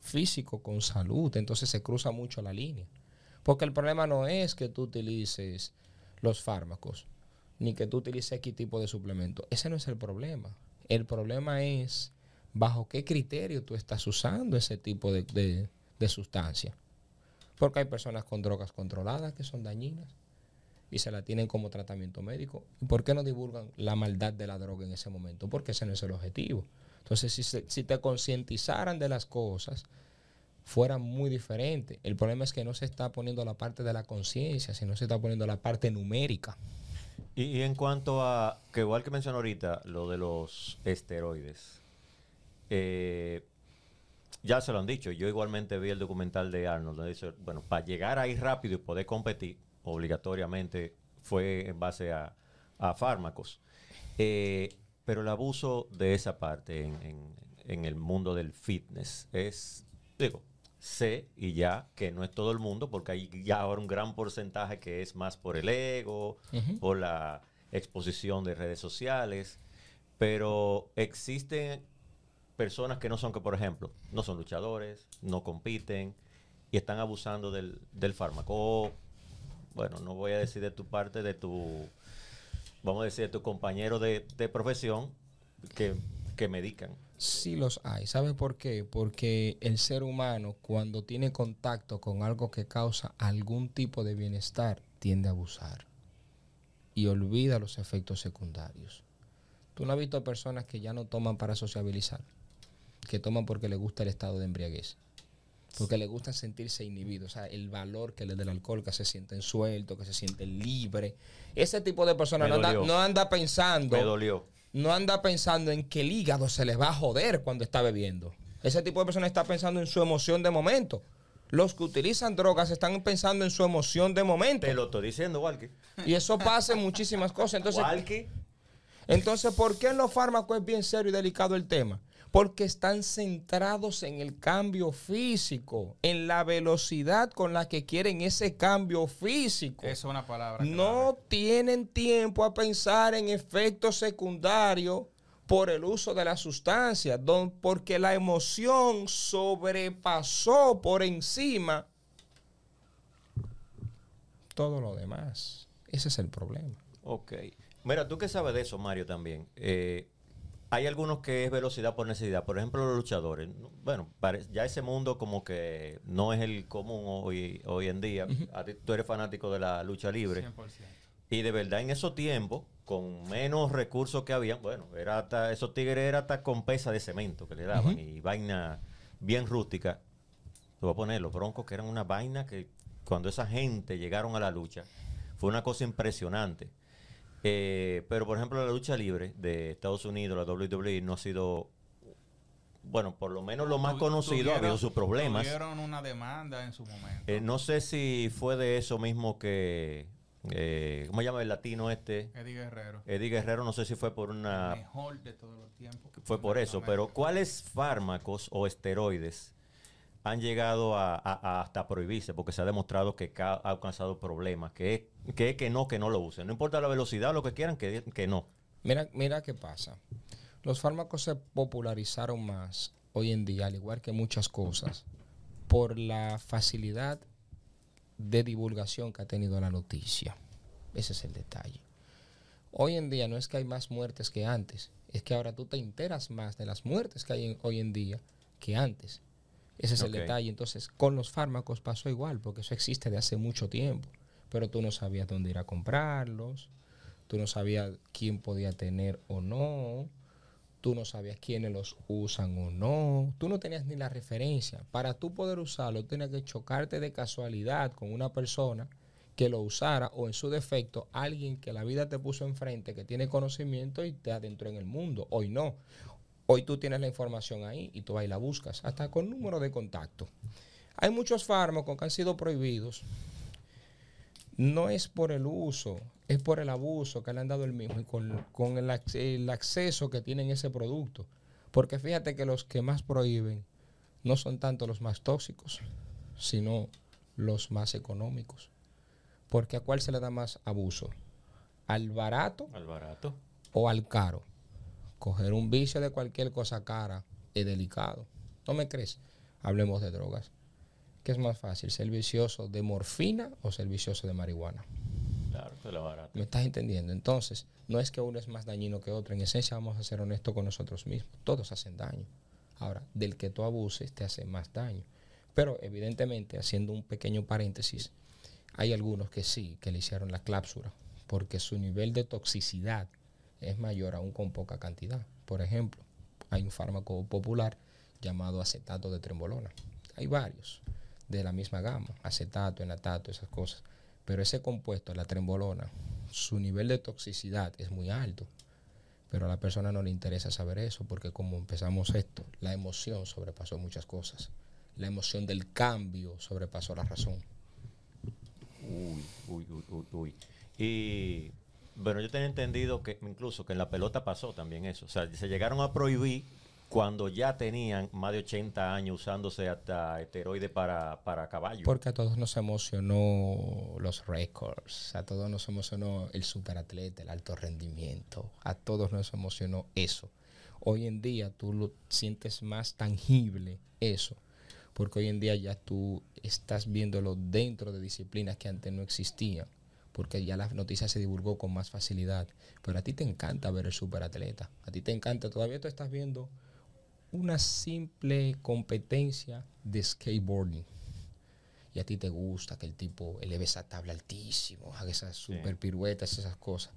Físico con salud. Entonces se cruza mucho la línea. Porque el problema no es que tú utilices los fármacos, ni que tú utilices X tipo de suplemento. Ese no es el problema. El problema es bajo qué criterio tú estás usando ese tipo de, de, de sustancia. Porque hay personas con drogas controladas que son dañinas y se la tienen como tratamiento médico. ¿Y por qué no divulgan la maldad de la droga en ese momento? Porque ese no es el objetivo. Entonces, si, si te concientizaran de las cosas, fuera muy diferente. El problema es que no se está poniendo la parte de la conciencia, sino se está poniendo la parte numérica. Y, y en cuanto a, que igual que mencionó ahorita, lo de los esteroides, eh, ya se lo han dicho, yo igualmente vi el documental de Arnold, donde dice, bueno, para llegar ahí rápido y poder competir, obligatoriamente fue en base a, a fármacos. Eh, pero el abuso de esa parte en, en- en el mundo del fitness es, digo, sé y ya que no es todo el mundo, porque hay ya ahora un gran porcentaje que es más por el ego, por la exposición de redes sociales, Pero existen personas que no son que, por ejemplo, no son luchadores, no compiten y están abusando del, del fármaco. O, bueno, no voy a decir de tu parte, de tu, vamos a decir, de tu compañero de, de profesión que, que medican. Sí los hay. ¿Sabe por qué? Porque el ser humano cuando tiene contacto con algo que causa algún tipo de bienestar tiende a abusar y olvida los efectos secundarios. Tú no has visto personas que ya no toman para sociabilizar, que toman porque les gusta el estado de embriaguez, porque les gusta sentirse inhibidos, o sea, el valor que les da el alcohol, que se sienten sueltos, que se sienten libres. Ese tipo de personas no anda, no anda pensando Me dolió. no anda pensando en que el hígado se les va a joder cuando está bebiendo. Ese tipo de personas está pensando en su emoción de momento. Los que utilizan drogas están pensando en su emoción de momento. Te lo estoy diciendo, Walkie. Y eso pasa en muchísimas cosas. Entonces, Walkie. entonces, ¿por qué en los fármacos es bien serio y delicado el tema? Porque están centrados en el cambio físico, en la velocidad con la que quieren ese cambio físico. Eso es una palabra. No tienen tiempo a pensar en efectos secundarios por el uso de la sustancia, don- porque la emoción sobrepasó por encima todo lo demás. Ese es el problema. Ok. Mira, tú que sabes de eso, Mario, también. Eh, hay algunos que es velocidad por necesidad. Por ejemplo, los luchadores. No, Bueno, ya ese mundo como que no es el común hoy, hoy en día. A ti- tú eres fanático de la lucha libre. 100%. Y de verdad, en esos tiempos, con menos recursos que habían, bueno, era hasta, esos tigres era hasta con pesa de cemento que le daban y vaina bien rústica. Te voy a poner los broncos que eran una vaina que cuando esa gente llegaron a la lucha, fue una cosa impresionante. Eh, pero, por ejemplo, la lucha libre de Estados Unidos, la WWE, no ha sido, bueno, por lo menos lo más conocido, ha habido sus problemas. Tuvieron una demanda en su momento. Eh, no sé si fue de eso mismo que, eh, ¿cómo se llama el latino este? Eddie Guerrero. Eddie Guerrero, no sé si fue por el una, mejor de todos los tiempos. fue por eso, pero ¿cuáles fármacos o esteroides han llegado a, hasta prohibirse? Porque se ha demostrado que ha causado problemas, que es que, que no, que no lo usen. No importa la velocidad lo que quieran, que, que no. Mira, mira qué pasa. Los fármacos se popularizaron más hoy en día, al igual que muchas cosas, por la facilidad de divulgación que ha tenido la noticia. Ese es el detalle. Hoy en día no es que hay más muertes que antes, es que ahora tú te enteras más de las muertes que hay en- hoy en día que antes. Ese es el detalle. Entonces, con los fármacos pasó igual, porque eso existe de hace mucho tiempo, pero tú no sabías dónde ir a comprarlos, tú no sabías quién podía tener o no, tú no sabías quiénes los usan o no, tú no tenías ni la referencia. Para tú poder usarlo, tenías que chocarte de casualidad con una persona que lo usara o en su defecto alguien que la vida te puso enfrente, que tiene conocimiento y te adentró en el mundo. Hoy no. Hoy tú tienes la información ahí y tú vas y la buscas, hasta con número de contacto. Hay muchos fármacos que han sido prohibidos. No es por el uso, es por el abuso que le han dado el mismo y con, con el, el acceso que tienen ese producto. Porque fíjate que los que más prohíben no son tanto los más tóxicos, sino los más económicos. Porque a cuál se le da más abuso? ¿Al barato Al barato. o al caro? Coger un vicio de cualquier cosa cara es delicado. ¿No me crees? Hablemos de drogas. ¿Qué es más fácil? ¿Ser vicioso de morfina o ser vicioso de marihuana? Claro, que la barato. ¿Me estás entendiendo? Entonces, no es que uno es más dañino que otro. En esencia, vamos a ser honestos con nosotros mismos. Todos hacen daño. Ahora, del que tú abuses te hace más daño. Pero, evidentemente, haciendo un pequeño paréntesis, hay algunos que sí, que le hicieron la cláusula, porque su nivel de toxicidad es mayor aún con poca cantidad. Por ejemplo, hay un fármaco popular llamado acetato de trembolona. Hay varios de la misma gama, acetato, enatato, esas cosas. Pero ese compuesto, la trembolona, su nivel de toxicidad es muy alto. Pero a la persona no le interesa saber eso porque como empezamos esto, la emoción sobrepasó muchas cosas. La emoción del cambio sobrepasó la razón. Uy, uy, uy, uy, uy. Y bueno, yo tenía entendido que incluso que en la pelota pasó también eso. O sea, se llegaron a prohibir cuando ya tenían más de 80 años usándose hasta esteroides para, para caballos. Porque a todos nos emocionó los récords, a todos nos emocionó el superatleta, el alto rendimiento, a todos nos emocionó eso. Hoy en día tú lo sientes más tangible eso, porque hoy en día ya tú estás viéndolo dentro de disciplinas que antes no existían, porque ya la noticia se divulgó con más facilidad. Pero a ti te encanta ver el superatleta, a ti te encanta, todavía tú estás viendo una simple competencia de skateboarding. Y a ti te gusta que el tipo eleve esa tabla altísimo, haga esas super piruetas, esas cosas.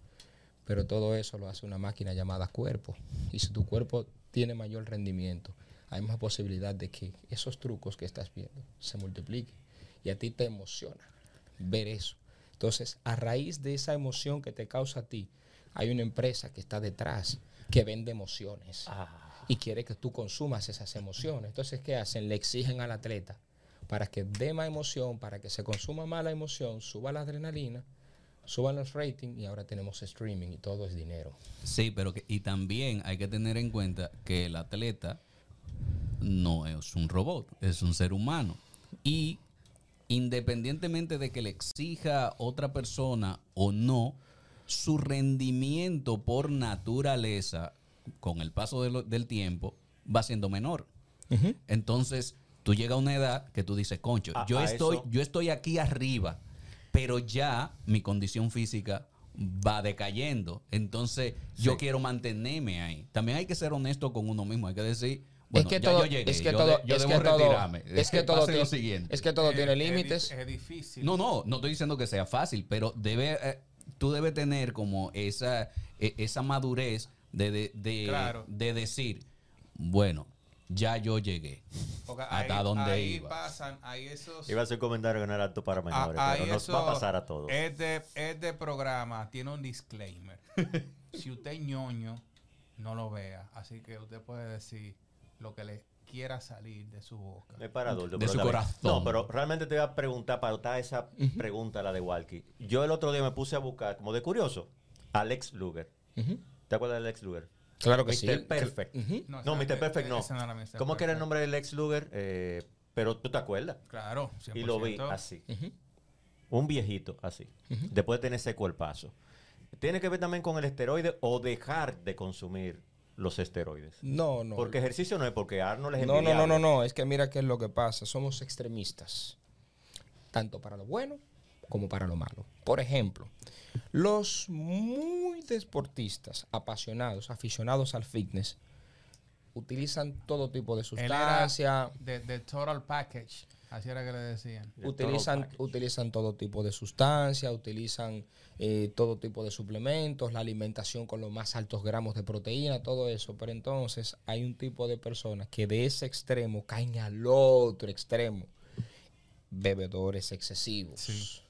Pero todo eso lo hace una máquina llamada cuerpo. Y si tu cuerpo tiene mayor rendimiento, hay más posibilidad de que esos trucos que estás viendo se multipliquen. Y a ti te emociona ver eso. Entonces, a raíz de esa emoción que te causa a ti, hay una empresa que está detrás que vende emociones Ah, y quiere que tú consumas esas emociones. Entonces, ¿qué hacen? Le exigen al atleta para que dé más emoción, para que se consuma más la emoción, suba la adrenalina, suban los ratings y ahora tenemos streaming y todo es dinero. Sí, pero que, y también hay que tener en cuenta que el atleta no es un robot, es un ser humano. Y independientemente de que le exija otra persona o no, su rendimiento por naturaleza, con el paso de lo- del tiempo, va siendo menor. Entonces, tú llegas a una edad que tú dices, concho, A- yo a estoy, eso- yo estoy aquí arriba, pero ya mi condición física va decayendo. Entonces, yo quiero mantenerme ahí. También hay que ser honesto con uno mismo. Hay que decir, bueno, es que ya todo, yo llegué, es que yo, todo, de- yo es debo que todo, retirarme. es que todo tiene, lo siguiente. es que todo Es- tiene es límites. Es, difícil. No, no, no estoy diciendo que sea fácil, pero debe, eh, tú debes tener como esa, e- esa madurez de, de, de- Claro. de decir, bueno, ya yo llegué. Hasta ahí, donde ahí iba. pasan, ahí esos... iba a ser un comentario que no era apto para menores, Ah, ahí pero nos eso va a pasar a todos. Este, este programa tiene un disclaimer. si usted es ñoño, no lo vea. Así que usted puede decir lo que le quiera salir de su boca. Es para adultos, De pero su corazón. No, pero realmente te voy a preguntar, para esa pregunta, la de Walkie. Yo el otro día me puse a buscar, como de curioso, Alex Luger. ¿Te acuerdas de Alex Luger? Claro que Mr. sí. Perfect. Ujú. No, No, Mr. Perfect no. esa no era Mr. ¿Cómo que era el Perfect. nombre del Lex Luger? Eh, pero tú te acuerdas. Claro, 100%. Y lo vi así. Un viejito así. Después de tener ese cuerpazo. ¿Tiene que ver también con el esteroide o dejar de consumir los esteroides? No, no. Porque ejercicio no es porque Arnold es No, no, no, no, no. Es que mira qué es lo que pasa. Somos extremistas. Tanto para lo bueno como para lo malo. Por ejemplo, los muy deportistas, apasionados, aficionados al fitness, utilizan todo tipo de sustancia, de, de Total Package. Así era que le decían. De utilizan, package. utilizan todo tipo de sustancia, utilizan eh, todo tipo de suplementos, la alimentación con los más altos gramos de proteína, todo eso. Pero entonces hay un tipo de personas que de ese extremo caen al otro extremo. Bebedores excesivos. Sí.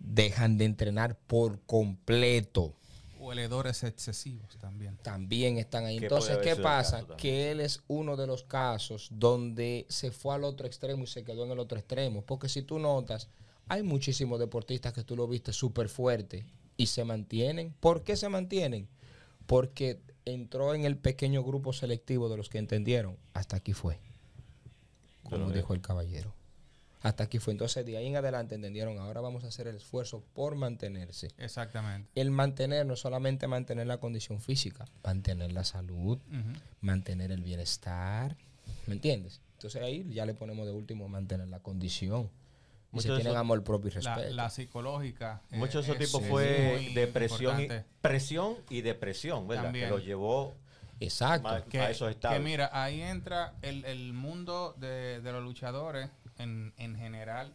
Dejan de entrenar por completo. Hueledores excesivos también. También están ahí. Que Entonces, ¿qué pasa? Que él es uno de los casos donde se fue al otro extremo y se quedó en el otro extremo. Porque si tú notas, hay muchísimos deportistas que tú lo viste súper fuerte y se mantienen. ¿Por qué se mantienen? Porque entró en el pequeño grupo selectivo de los que entendieron. Hasta aquí fue. Como dijo el caballero. Hasta aquí fue. Entonces, de ahí en adelante entendieron, ahora vamos a hacer el esfuerzo por mantenerse Exactamente. el mantener no solamente mantener la condición física, mantener la salud, mantener el bienestar, ¿me entiendes? Entonces ahí ya le ponemos de último mantener la condición. Y Mucho se de tienen eso- amor propio y respeto. la psicológica. eh, Mucho de esos es- tipos es fue depresión y, presión y depresión, ¿verdad? También. Que lo llevó Exacto. que, a esos que estados. mira, ahí entra el, el mundo de, de los luchadores en, en general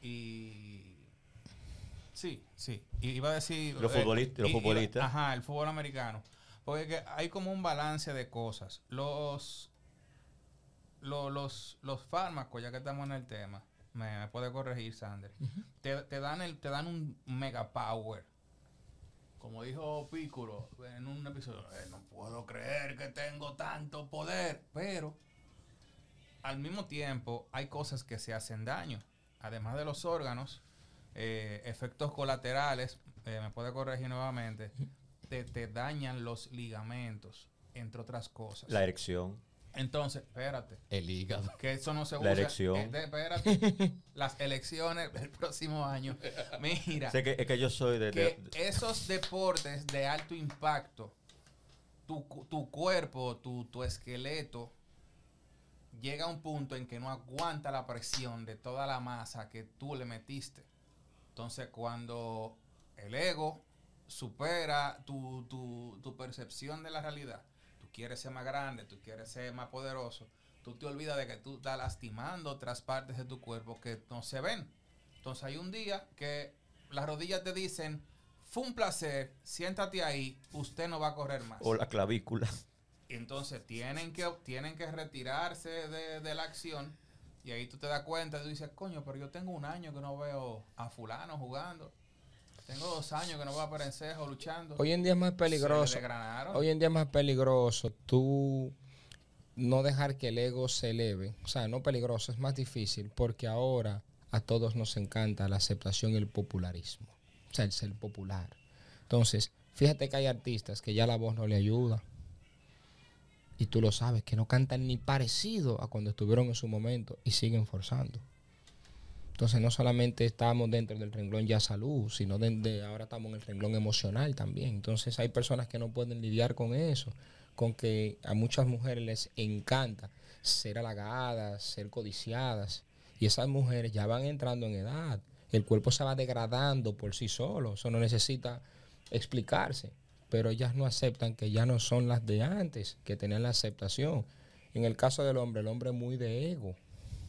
y sí, sí. Y iba a decir Los eh, futbolistas- los y- iba- futbolistas. ajá, el fútbol americano. Porque que hay como un balance de cosas. Los lo- los, los fármacos, ya que estamos en el tema, me, me puede corregir Sander, te, te dan el, te dan un mega power. Como dijo Piccolo en un episodio, "Eh, no puedo creer que tengo tanto poder, pero al mismo tiempo hay cosas que se hacen daño. Además de los órganos, eh, efectos colaterales, eh, me puede corregir nuevamente, te, te dañan los ligamentos. entre otras cosas. La erección. Entonces, espérate, El hígado. que eso no se La usa. elección. Eh, de- espérate, las elecciones del próximo año. Mira, Sé que, es que yo soy de... de- que esos deportes de alto impacto, tu, tu cuerpo, tu, tu esqueleto, llega a un punto en que no aguanta la presión de toda la masa que tú le metiste. Entonces, cuando el ego supera tu, tu- tu percepción de la realidad, tú quieres ser más grande, tú quieres ser más poderoso, tú te olvidas de que tú estás lastimando otras partes de tu cuerpo que no se ven. Entonces hay un día que las rodillas te dicen, fue un placer, siéntate ahí, usted no va a correr más. o la clavícula. Entonces tienen que, tienen que retirarse de, de la acción. Y ahí tú te das cuenta tú dices, coño, pero yo tengo un año que no veo a fulano jugando. Tengo dos años que no veo a Perencejo luchando. Hoy en día es más peligroso. Hoy en día es más peligroso tú no dejar que el ego se eleve. O sea, no peligroso, es más difícil porque ahora a todos nos encanta la aceptación y el popularismo. O sea, el ser popular. Entonces, fíjate que hay artistas que ya la voz no le ayuda. Y tú lo sabes, que no cantan ni parecido a cuando estuvieron en su momento y siguen forzando. Entonces no solamente estamos dentro del renglón ya salud, sino de, ahora estamos en el renglón emocional también. Entonces hay personas que no pueden lidiar con eso, con que a muchas mujeres les encanta ser halagadas, ser codiciadas. Y esas mujeres ya van entrando en edad. El cuerpo se va degradando por sí solo. Eso no necesita explicarse. Pero ellas no aceptan que ya no son las de antes, que tenían la aceptación. En el caso del hombre, el hombre es muy de ego.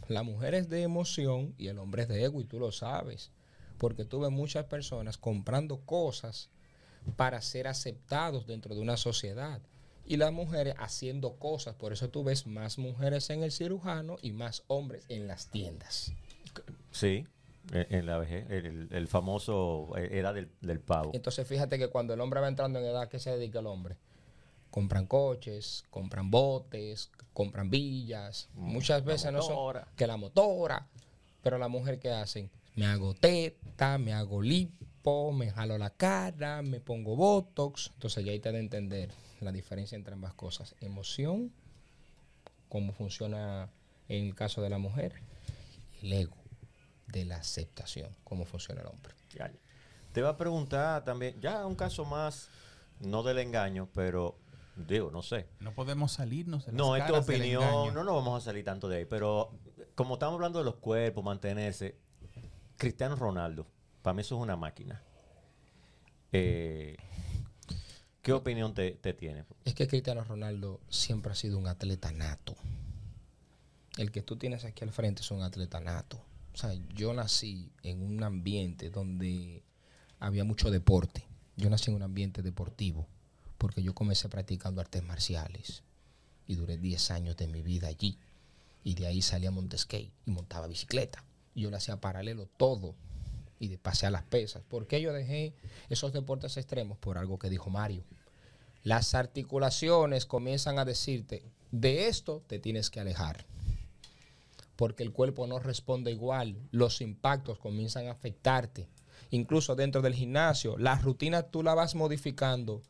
La mujer es de emoción y el hombre es de ego y tú lo sabes. Porque tú ves muchas personas comprando cosas para ser aceptados dentro de una sociedad. Y las mujeres haciendo cosas. Por eso tú ves más mujeres en el cirujano y más hombres en las tiendas. Sí, en, en la vejez. El, el famoso eh, era del, del pavo. Entonces fíjate que cuando el hombre va entrando en edad, ¿qué se dedica el hombre? Compran coches, compran botes, compran villas. Muchas veces no son que la motora. Pero la mujer ¿qué hacen? Me hago teta, me hago lipo, me jalo la cara, me pongo botox. Entonces ya ahí te a entender la diferencia entre ambas cosas. Emoción, cómo funciona en el caso de la mujer, el ego de la aceptación, cómo funciona el hombre. Te va a preguntar también, ya un caso más, no del engaño, pero digo, no sé. No podemos salirnos de las No, es tu opinión, no nos vamos a salir tanto de ahí, pero como estamos hablando de los cuerpos, mantenerse, Cristiano Ronaldo, para mí eso es una máquina. Eh, ¿Qué opinión te, te tiene? Es que Cristiano Ronaldo siempre ha sido un atleta nato. El que tú tienes aquí al frente es un atleta nato. O sea, yo nací en un ambiente donde había mucho deporte. Yo nací en un ambiente deportivo porque yo comencé practicando artes marciales y duré 10 años de mi vida allí. Y de ahí salí a Monteskate y montaba bicicleta. Y yo le hacía paralelo todo y de pasé a las pesas. ¿Por qué yo dejé esos deportes extremos? Por algo que dijo Mario. Las articulaciones comienzan a decirte, de esto te tienes que alejar. Porque el cuerpo no responde igual. Los impactos comienzan a afectarte. Incluso dentro del gimnasio, la rutina tú la vas modificando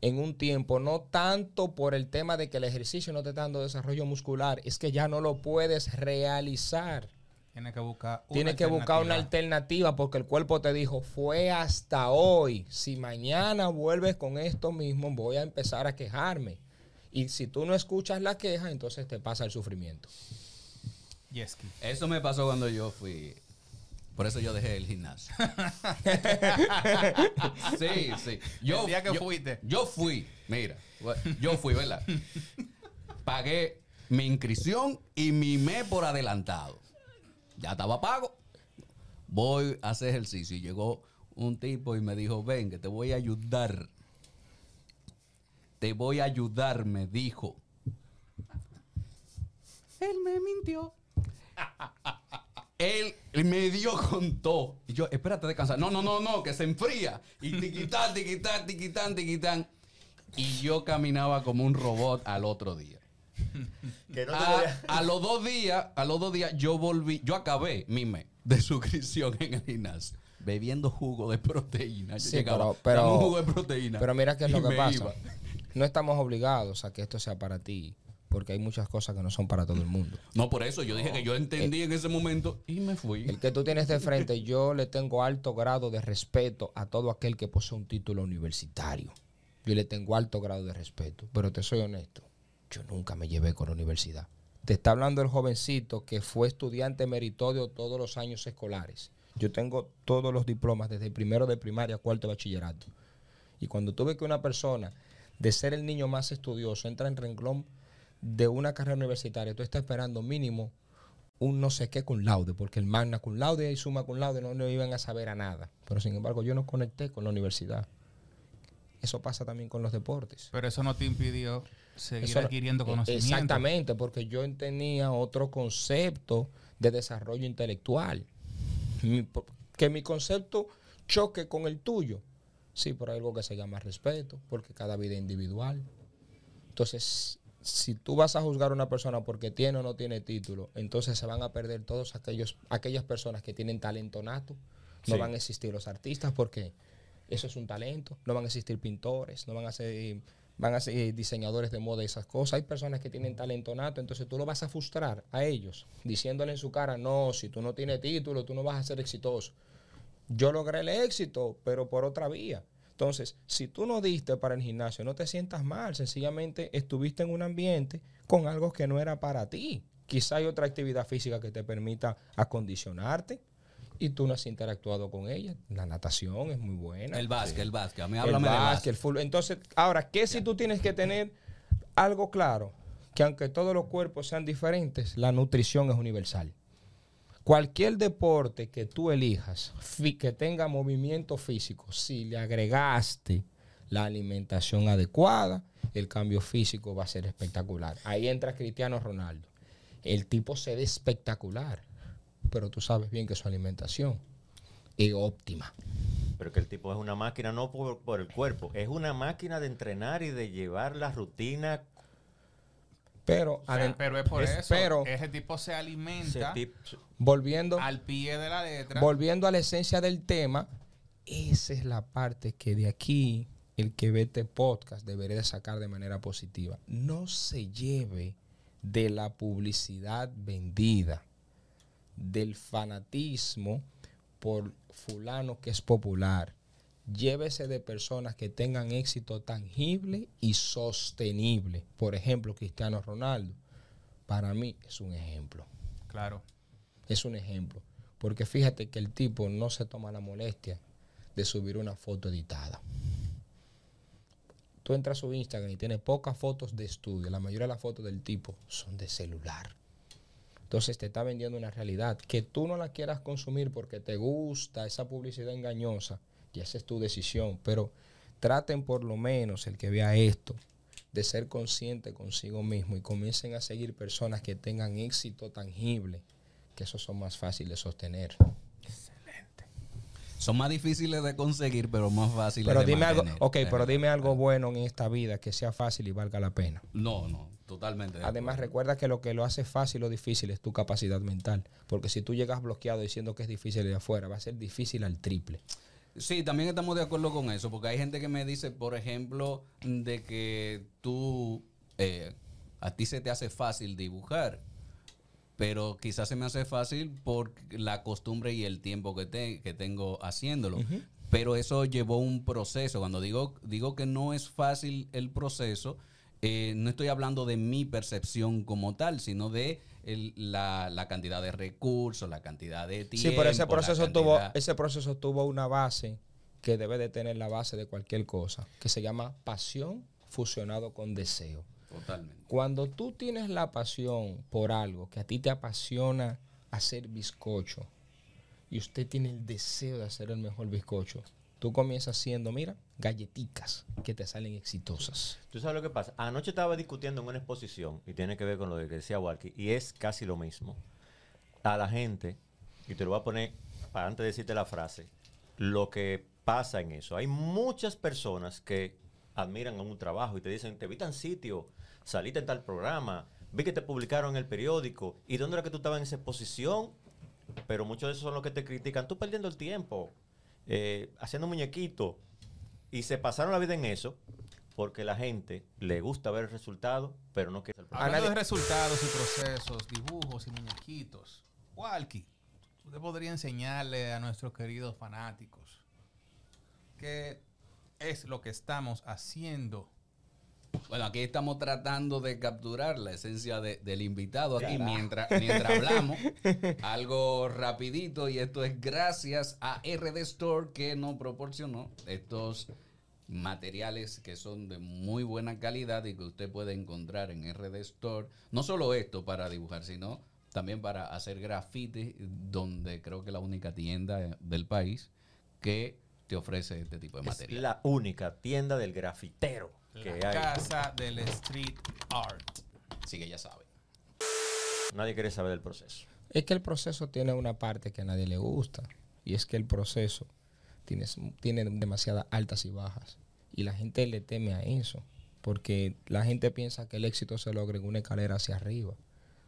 en un tiempo, no tanto por el tema de que el ejercicio no te está dando desarrollo muscular, es que ya no lo puedes realizar. Tienes que buscar una Tienes que buscar una alternativa. alternativa porque el cuerpo te dijo, fue hasta hoy. Si mañana vuelves con esto mismo, voy a empezar a quejarme. Y si tú no escuchas la queja, entonces te pasa el sufrimiento. Yeski. Eso me pasó cuando yo fui. Por eso yo dejé el gimnasio. sí, sí. Yo, El día que yo- fuiste. Yo fui, mira, yo fui, ¿verdad? Pagué mi inscripción y mi mes por adelantado. Ya estaba pago. Voy a hacer ejercicio. Y llegó un tipo y me dijo, ven, que te voy a ayudar. Te voy a ayudar, me dijo. Él me mintió. Él me dio con todo. Y yo, espérate, descansa. No, no, no, no, que se enfría. Y tiquitán, tiquitán, tiquitán, tiquitán. Y yo caminaba como un robot al otro día. Que no te A, los dos días, a los dos días, yo volví, yo acabé mi mes de suscripción en el gimnasio. Bebiendo jugo de proteína. Yo Sí, llegaba, pero- pero- un jugo de proteína. Pero mira qué es lo que pasa. iba. no estamos obligados a que esto sea para ti, porque hay muchas cosas que no son para todo el mundo. No, por eso yo dije que yo entendí en ese momento y me fui. El que tú tienes de frente, yo le tengo alto grado de respeto a todo aquel que posee un título universitario. Yo le tengo alto grado de respeto, pero te soy honesto, yo nunca me llevé con la universidad. Te está hablando el jovencito que fue estudiante meritorio todos los años escolares. Yo tengo todos los diplomas desde primero de primaria a cuarto de bachillerato. Y cuando tuve que una persona de ser el niño más estudioso entra en renglón de una carrera universitaria, tú estás esperando mínimo un no sé qué con laude, porque el magna con laude y suma con laude no, no iban a saber a nada. Pero sin embargo, yo no conecté con la universidad. Eso pasa también con los deportes. Pero eso no te impidió seguir Eso adquiriendo eh, conocimiento. Exactamente, porque yo tenía otro concepto de desarrollo intelectual. Mi- que mi concepto choque con el tuyo. Sí, por algo que se llama respeto, porque cada vida es individual. Entonces, si tú vas a juzgar a una persona porque tiene o no tiene título, entonces se van a perder todos aquellos aquellas personas que tienen talento nato. No Sí. van a existir los artistas porque eso es un talento. No van a existir pintores, no van a ser van a ser diseñadores de moda y esas cosas. Hay personas que tienen talento nato, entonces tú lo vas a frustrar a ellos, diciéndole en su cara, no, si tú no tienes título, tú no vas a ser exitoso. Yo logré el éxito, pero por otra vía. Entonces, si tú no diste para el gimnasio, no te sientas mal. Sencillamente estuviste en un ambiente con algo que no era para ti. Quizá hay otra actividad física que te permita acondicionarte y tú no has interactuado con ella. La natación es muy buena. El básquet, el básquet. A mí El háblame de básquet, básquet. el fútbol. Entonces, ahora, ¿qué si tú tienes que tener algo claro? Que aunque todos los cuerpos sean diferentes, la nutrición es universal. Cualquier deporte que tú elijas, que tenga movimiento físico, si le agregaste la alimentación adecuada, el cambio físico va a ser espectacular. Ahí entra Cristiano Ronaldo. El tipo se ve espectacular, pero tú sabes bien que su alimentación es óptima. Pero que el tipo es una máquina no por, por el cuerpo, es una máquina de entrenar y de llevar la rutina. Pero, O sea, adem- pero es por es- eso. ese tipo se alimenta tip- volviendo, al pie de la letra. volviendo a la esencia del tema, esa es la parte que de aquí el que ve este podcast debería de sacar de manera positiva. No se lleve de la publicidad vendida, del fanatismo por fulano que es popular. Llévese de personas que tengan éxito tangible y sostenible. Por ejemplo, Cristiano Ronaldo. Para mí es un ejemplo. Claro. Es un ejemplo. Porque fíjate que el tipo no se toma la molestia de subir una foto editada. Tú entras a su Instagram y tiene pocas fotos de estudio. La mayoría de las fotos del tipo son de celular. Entonces te está vendiendo una realidad. Que tú no la quieras consumir porque te gusta esa publicidad engañosa, y esa es tu decisión. Pero traten por lo menos el que vea esto de ser consciente consigo mismo y comiencen a seguir personas que tengan éxito tangible, que esos son más fáciles de sostener. Son más difíciles de conseguir, pero más fáciles Pero de dime algo, ok, pero dime algo bueno en esta vida que sea fácil y valga la pena. No, no, totalmente. de Además, recuerda que lo que lo hace fácil o difícil es tu capacidad mental. Porque si tú llegas bloqueado diciendo que es difícil de afuera, va a ser difícil al triple. Sí, también estamos de acuerdo con eso, porque hay gente que me dice, por ejemplo, de que tú, eh, a ti se te hace fácil dibujar, pero quizás se me hace fácil por la costumbre y el tiempo que, te- que tengo haciéndolo. Pero eso llevó un proceso. Cuando digo, digo que no es fácil el proceso, eh, no estoy hablando de mi percepción como tal, sino de el- la, la cantidad de recursos, la cantidad de tiempo. Sí, pero ese proceso tuvo, ese proceso tuvo una base que debe de tener la base de cualquier cosa, que se llama pasión fusionado con deseo. Totalmente. Cuando tú tienes la pasión por algo que a ti te apasiona hacer bizcocho y usted tiene el deseo de hacer el mejor bizcocho, tú comienzas haciendo, mira, galletitas que te salen exitosas. ¿Tú sabes lo que pasa? Anoche estaba discutiendo en una exposición y tiene que ver con lo que decía Walkie y es casi lo mismo. A la gente, y te lo voy a poner para antes de decirte la frase, lo que pasa en eso. Hay muchas personas que admiran un trabajo y te dicen, te vi tan sitio, saliste en tal programa, vi que te publicaron en el periódico, ¿y dónde era que tú estabas en esa exposición? Pero muchos de esos son los que te critican, tú perdiendo el tiempo, eh, haciendo muñequitos, y se pasaron la vida en eso, porque la gente le gusta ver el resultado, pero no quiere el proceso. Hablando de resultados y procesos, dibujos y muñequitos, Walkie, usted podría enseñarle a nuestros queridos fanáticos qué es lo que estamos haciendo. Bueno, aquí estamos tratando de capturar la esencia de- del invitado aquí mientras, mientras hablamos. algo rapidito y esto es gracias a RD Store que nos proporcionó estos materiales que son de muy buena calidad y que usted puede encontrar en RD Store. No solo esto para dibujar, sino también para hacer grafitis, donde creo que la única tienda del país que te ofrece este tipo de Es material. la única tienda del grafitero que La hay. casa del street art. Así que ya saben. Nadie quiere saber del proceso. Es que el proceso tiene una parte que a nadie le gusta. Y es que el proceso tiene, tiene demasiadas altas y bajas. Y la gente le teme a eso. Porque la gente piensa que el éxito se logra en una escalera hacia arriba.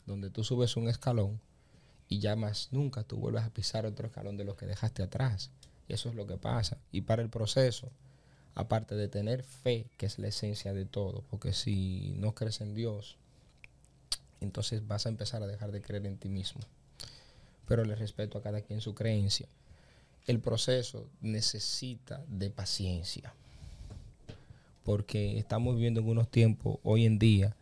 Donde tú subes un escalón y ya más nunca tú vuelves a pisar otro escalón de los que dejaste atrás. Y eso es lo que pasa. Y para el proceso, aparte de tener fe, que es la esencia de todo, porque si no crees en Dios, entonces vas a empezar a dejar de creer en ti mismo. Pero le respeto a cada quien su creencia. El proceso necesita de paciencia. Porque estamos viviendo en unos tiempos hoy en día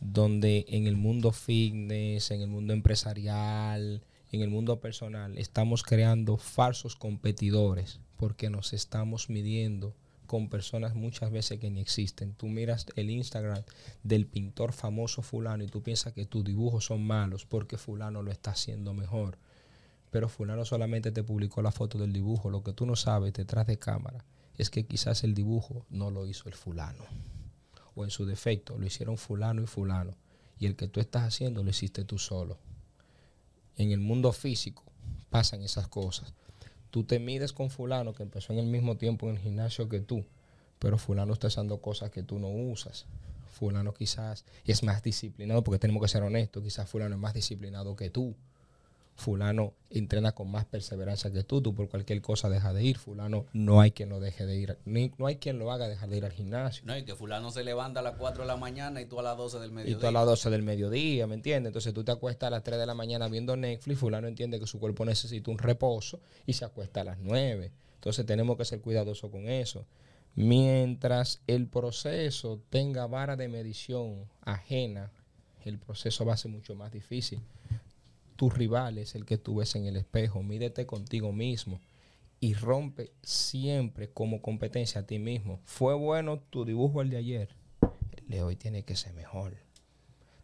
donde en el mundo fitness, en el mundo empresarial, en el mundo personal, estamos creando falsos competidores porque nos estamos midiendo con personas muchas veces que ni existen. Tú miras el Instagram del pintor famoso fulano y tú piensas que tus dibujos son malos porque fulano lo está haciendo mejor. Pero fulano solamente te publicó la foto del dibujo. Lo que tú no sabes detrás de cámara es que quizás el dibujo no lo hizo el fulano. O en su defecto lo hicieron fulano y fulano. Y el que tú estás haciendo lo hiciste tú solo. En el mundo físico pasan esas cosas. Tú te mides con fulano que empezó en el mismo tiempo en el gimnasio que tú, pero fulano está usando cosas que tú no usas. Fulano quizás es más disciplinado, porque tenemos que ser honestos, quizás fulano es más disciplinado que tú. Fulano entrena con más perseverancia que tú, tú por cualquier cosa deja de ir. Fulano no hay quien lo deje de ir, ni, no hay quien lo haga dejar de ir al gimnasio. No, y que fulano se levanta a las 4 de la mañana y tú a las 12 del Y mediodía. tú a las 12 del mediodía, ¿me entiendes? Entonces tú te acuestas a las 3 de la mañana viendo Netflix, fulano entiende que su cuerpo necesita un reposo y se acuesta a las 9. Entonces tenemos que ser cuidadosos con eso. Mientras el proceso tenga vara de medición ajena, el proceso va a ser mucho más difícil. Tu rival es el que tú ves en el espejo, mídete contigo mismo y rompe siempre como competencia a ti mismo. Fue bueno tu dibujo el de ayer, el de hoy tiene que ser mejor.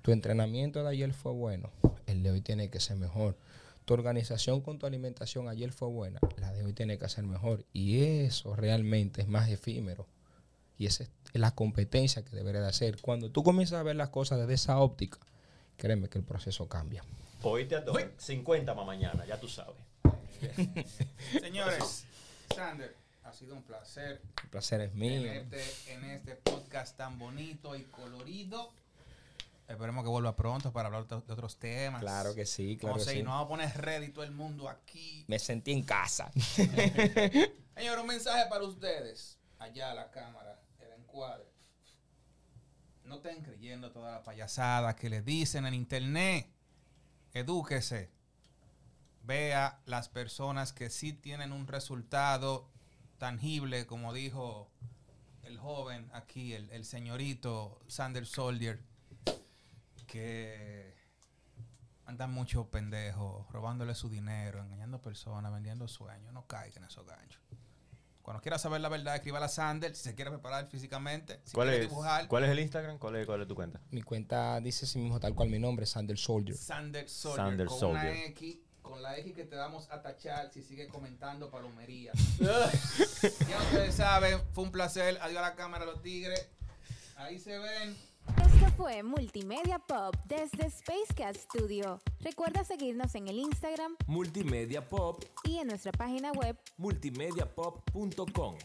Tu entrenamiento de ayer fue bueno, el de hoy tiene que ser mejor. Tu organización con tu alimentación ayer fue buena, la de hoy tiene que ser mejor. Y eso realmente es más efímero. Y esa es la competencia que debería de hacer. Cuando tú comienzas a ver las cosas desde esa óptica, créeme que el proceso cambia. Oíste a todo. 50 más mañana, ya tú sabes. Señores, Sander, ha sido un placer El placer es mío. tenerte en este podcast tan bonito y colorido. Esperemos que vuelva pronto para hablar de otros temas. Claro que sí, claro Como que si sí. nos vamos a poner ready todo el mundo aquí. Me sentí en casa. Señor, un mensaje para ustedes. Allá la cámara, el encuadre. No estén creyendo toda la payasada que le dicen en internet. Edúquese. Vea las personas que sí tienen un resultado tangible, como dijo el joven aquí, el, señorito Sander Soldier, que andan mucho pendejos, robándole su dinero, engañando personas, vendiendo sueños. No caigan en esos ganchos. Cuando quiera saber la verdad, escriba a Sander. Si se quiere preparar físicamente, si ¿Cuál quiere es, dibujar, ¿Cuál es el Instagram? ¿Cuál es, cuál es tu cuenta? Mi cuenta dice así mismo tal cual mi nombre, Sander Soldier. Sander Soldier. Sander con Soldier. una X, con la X que te vamos a tachar si sigue comentando palomería. ya ustedes saben, fue un placer. Adiós a la cámara, los tigres. Ahí se ven. Esto fue Multimedia Pop desde Space Cat Studio. Recuerda seguirnos en el Instagram Multimedia Pop, y en nuestra página web multimediapop.com.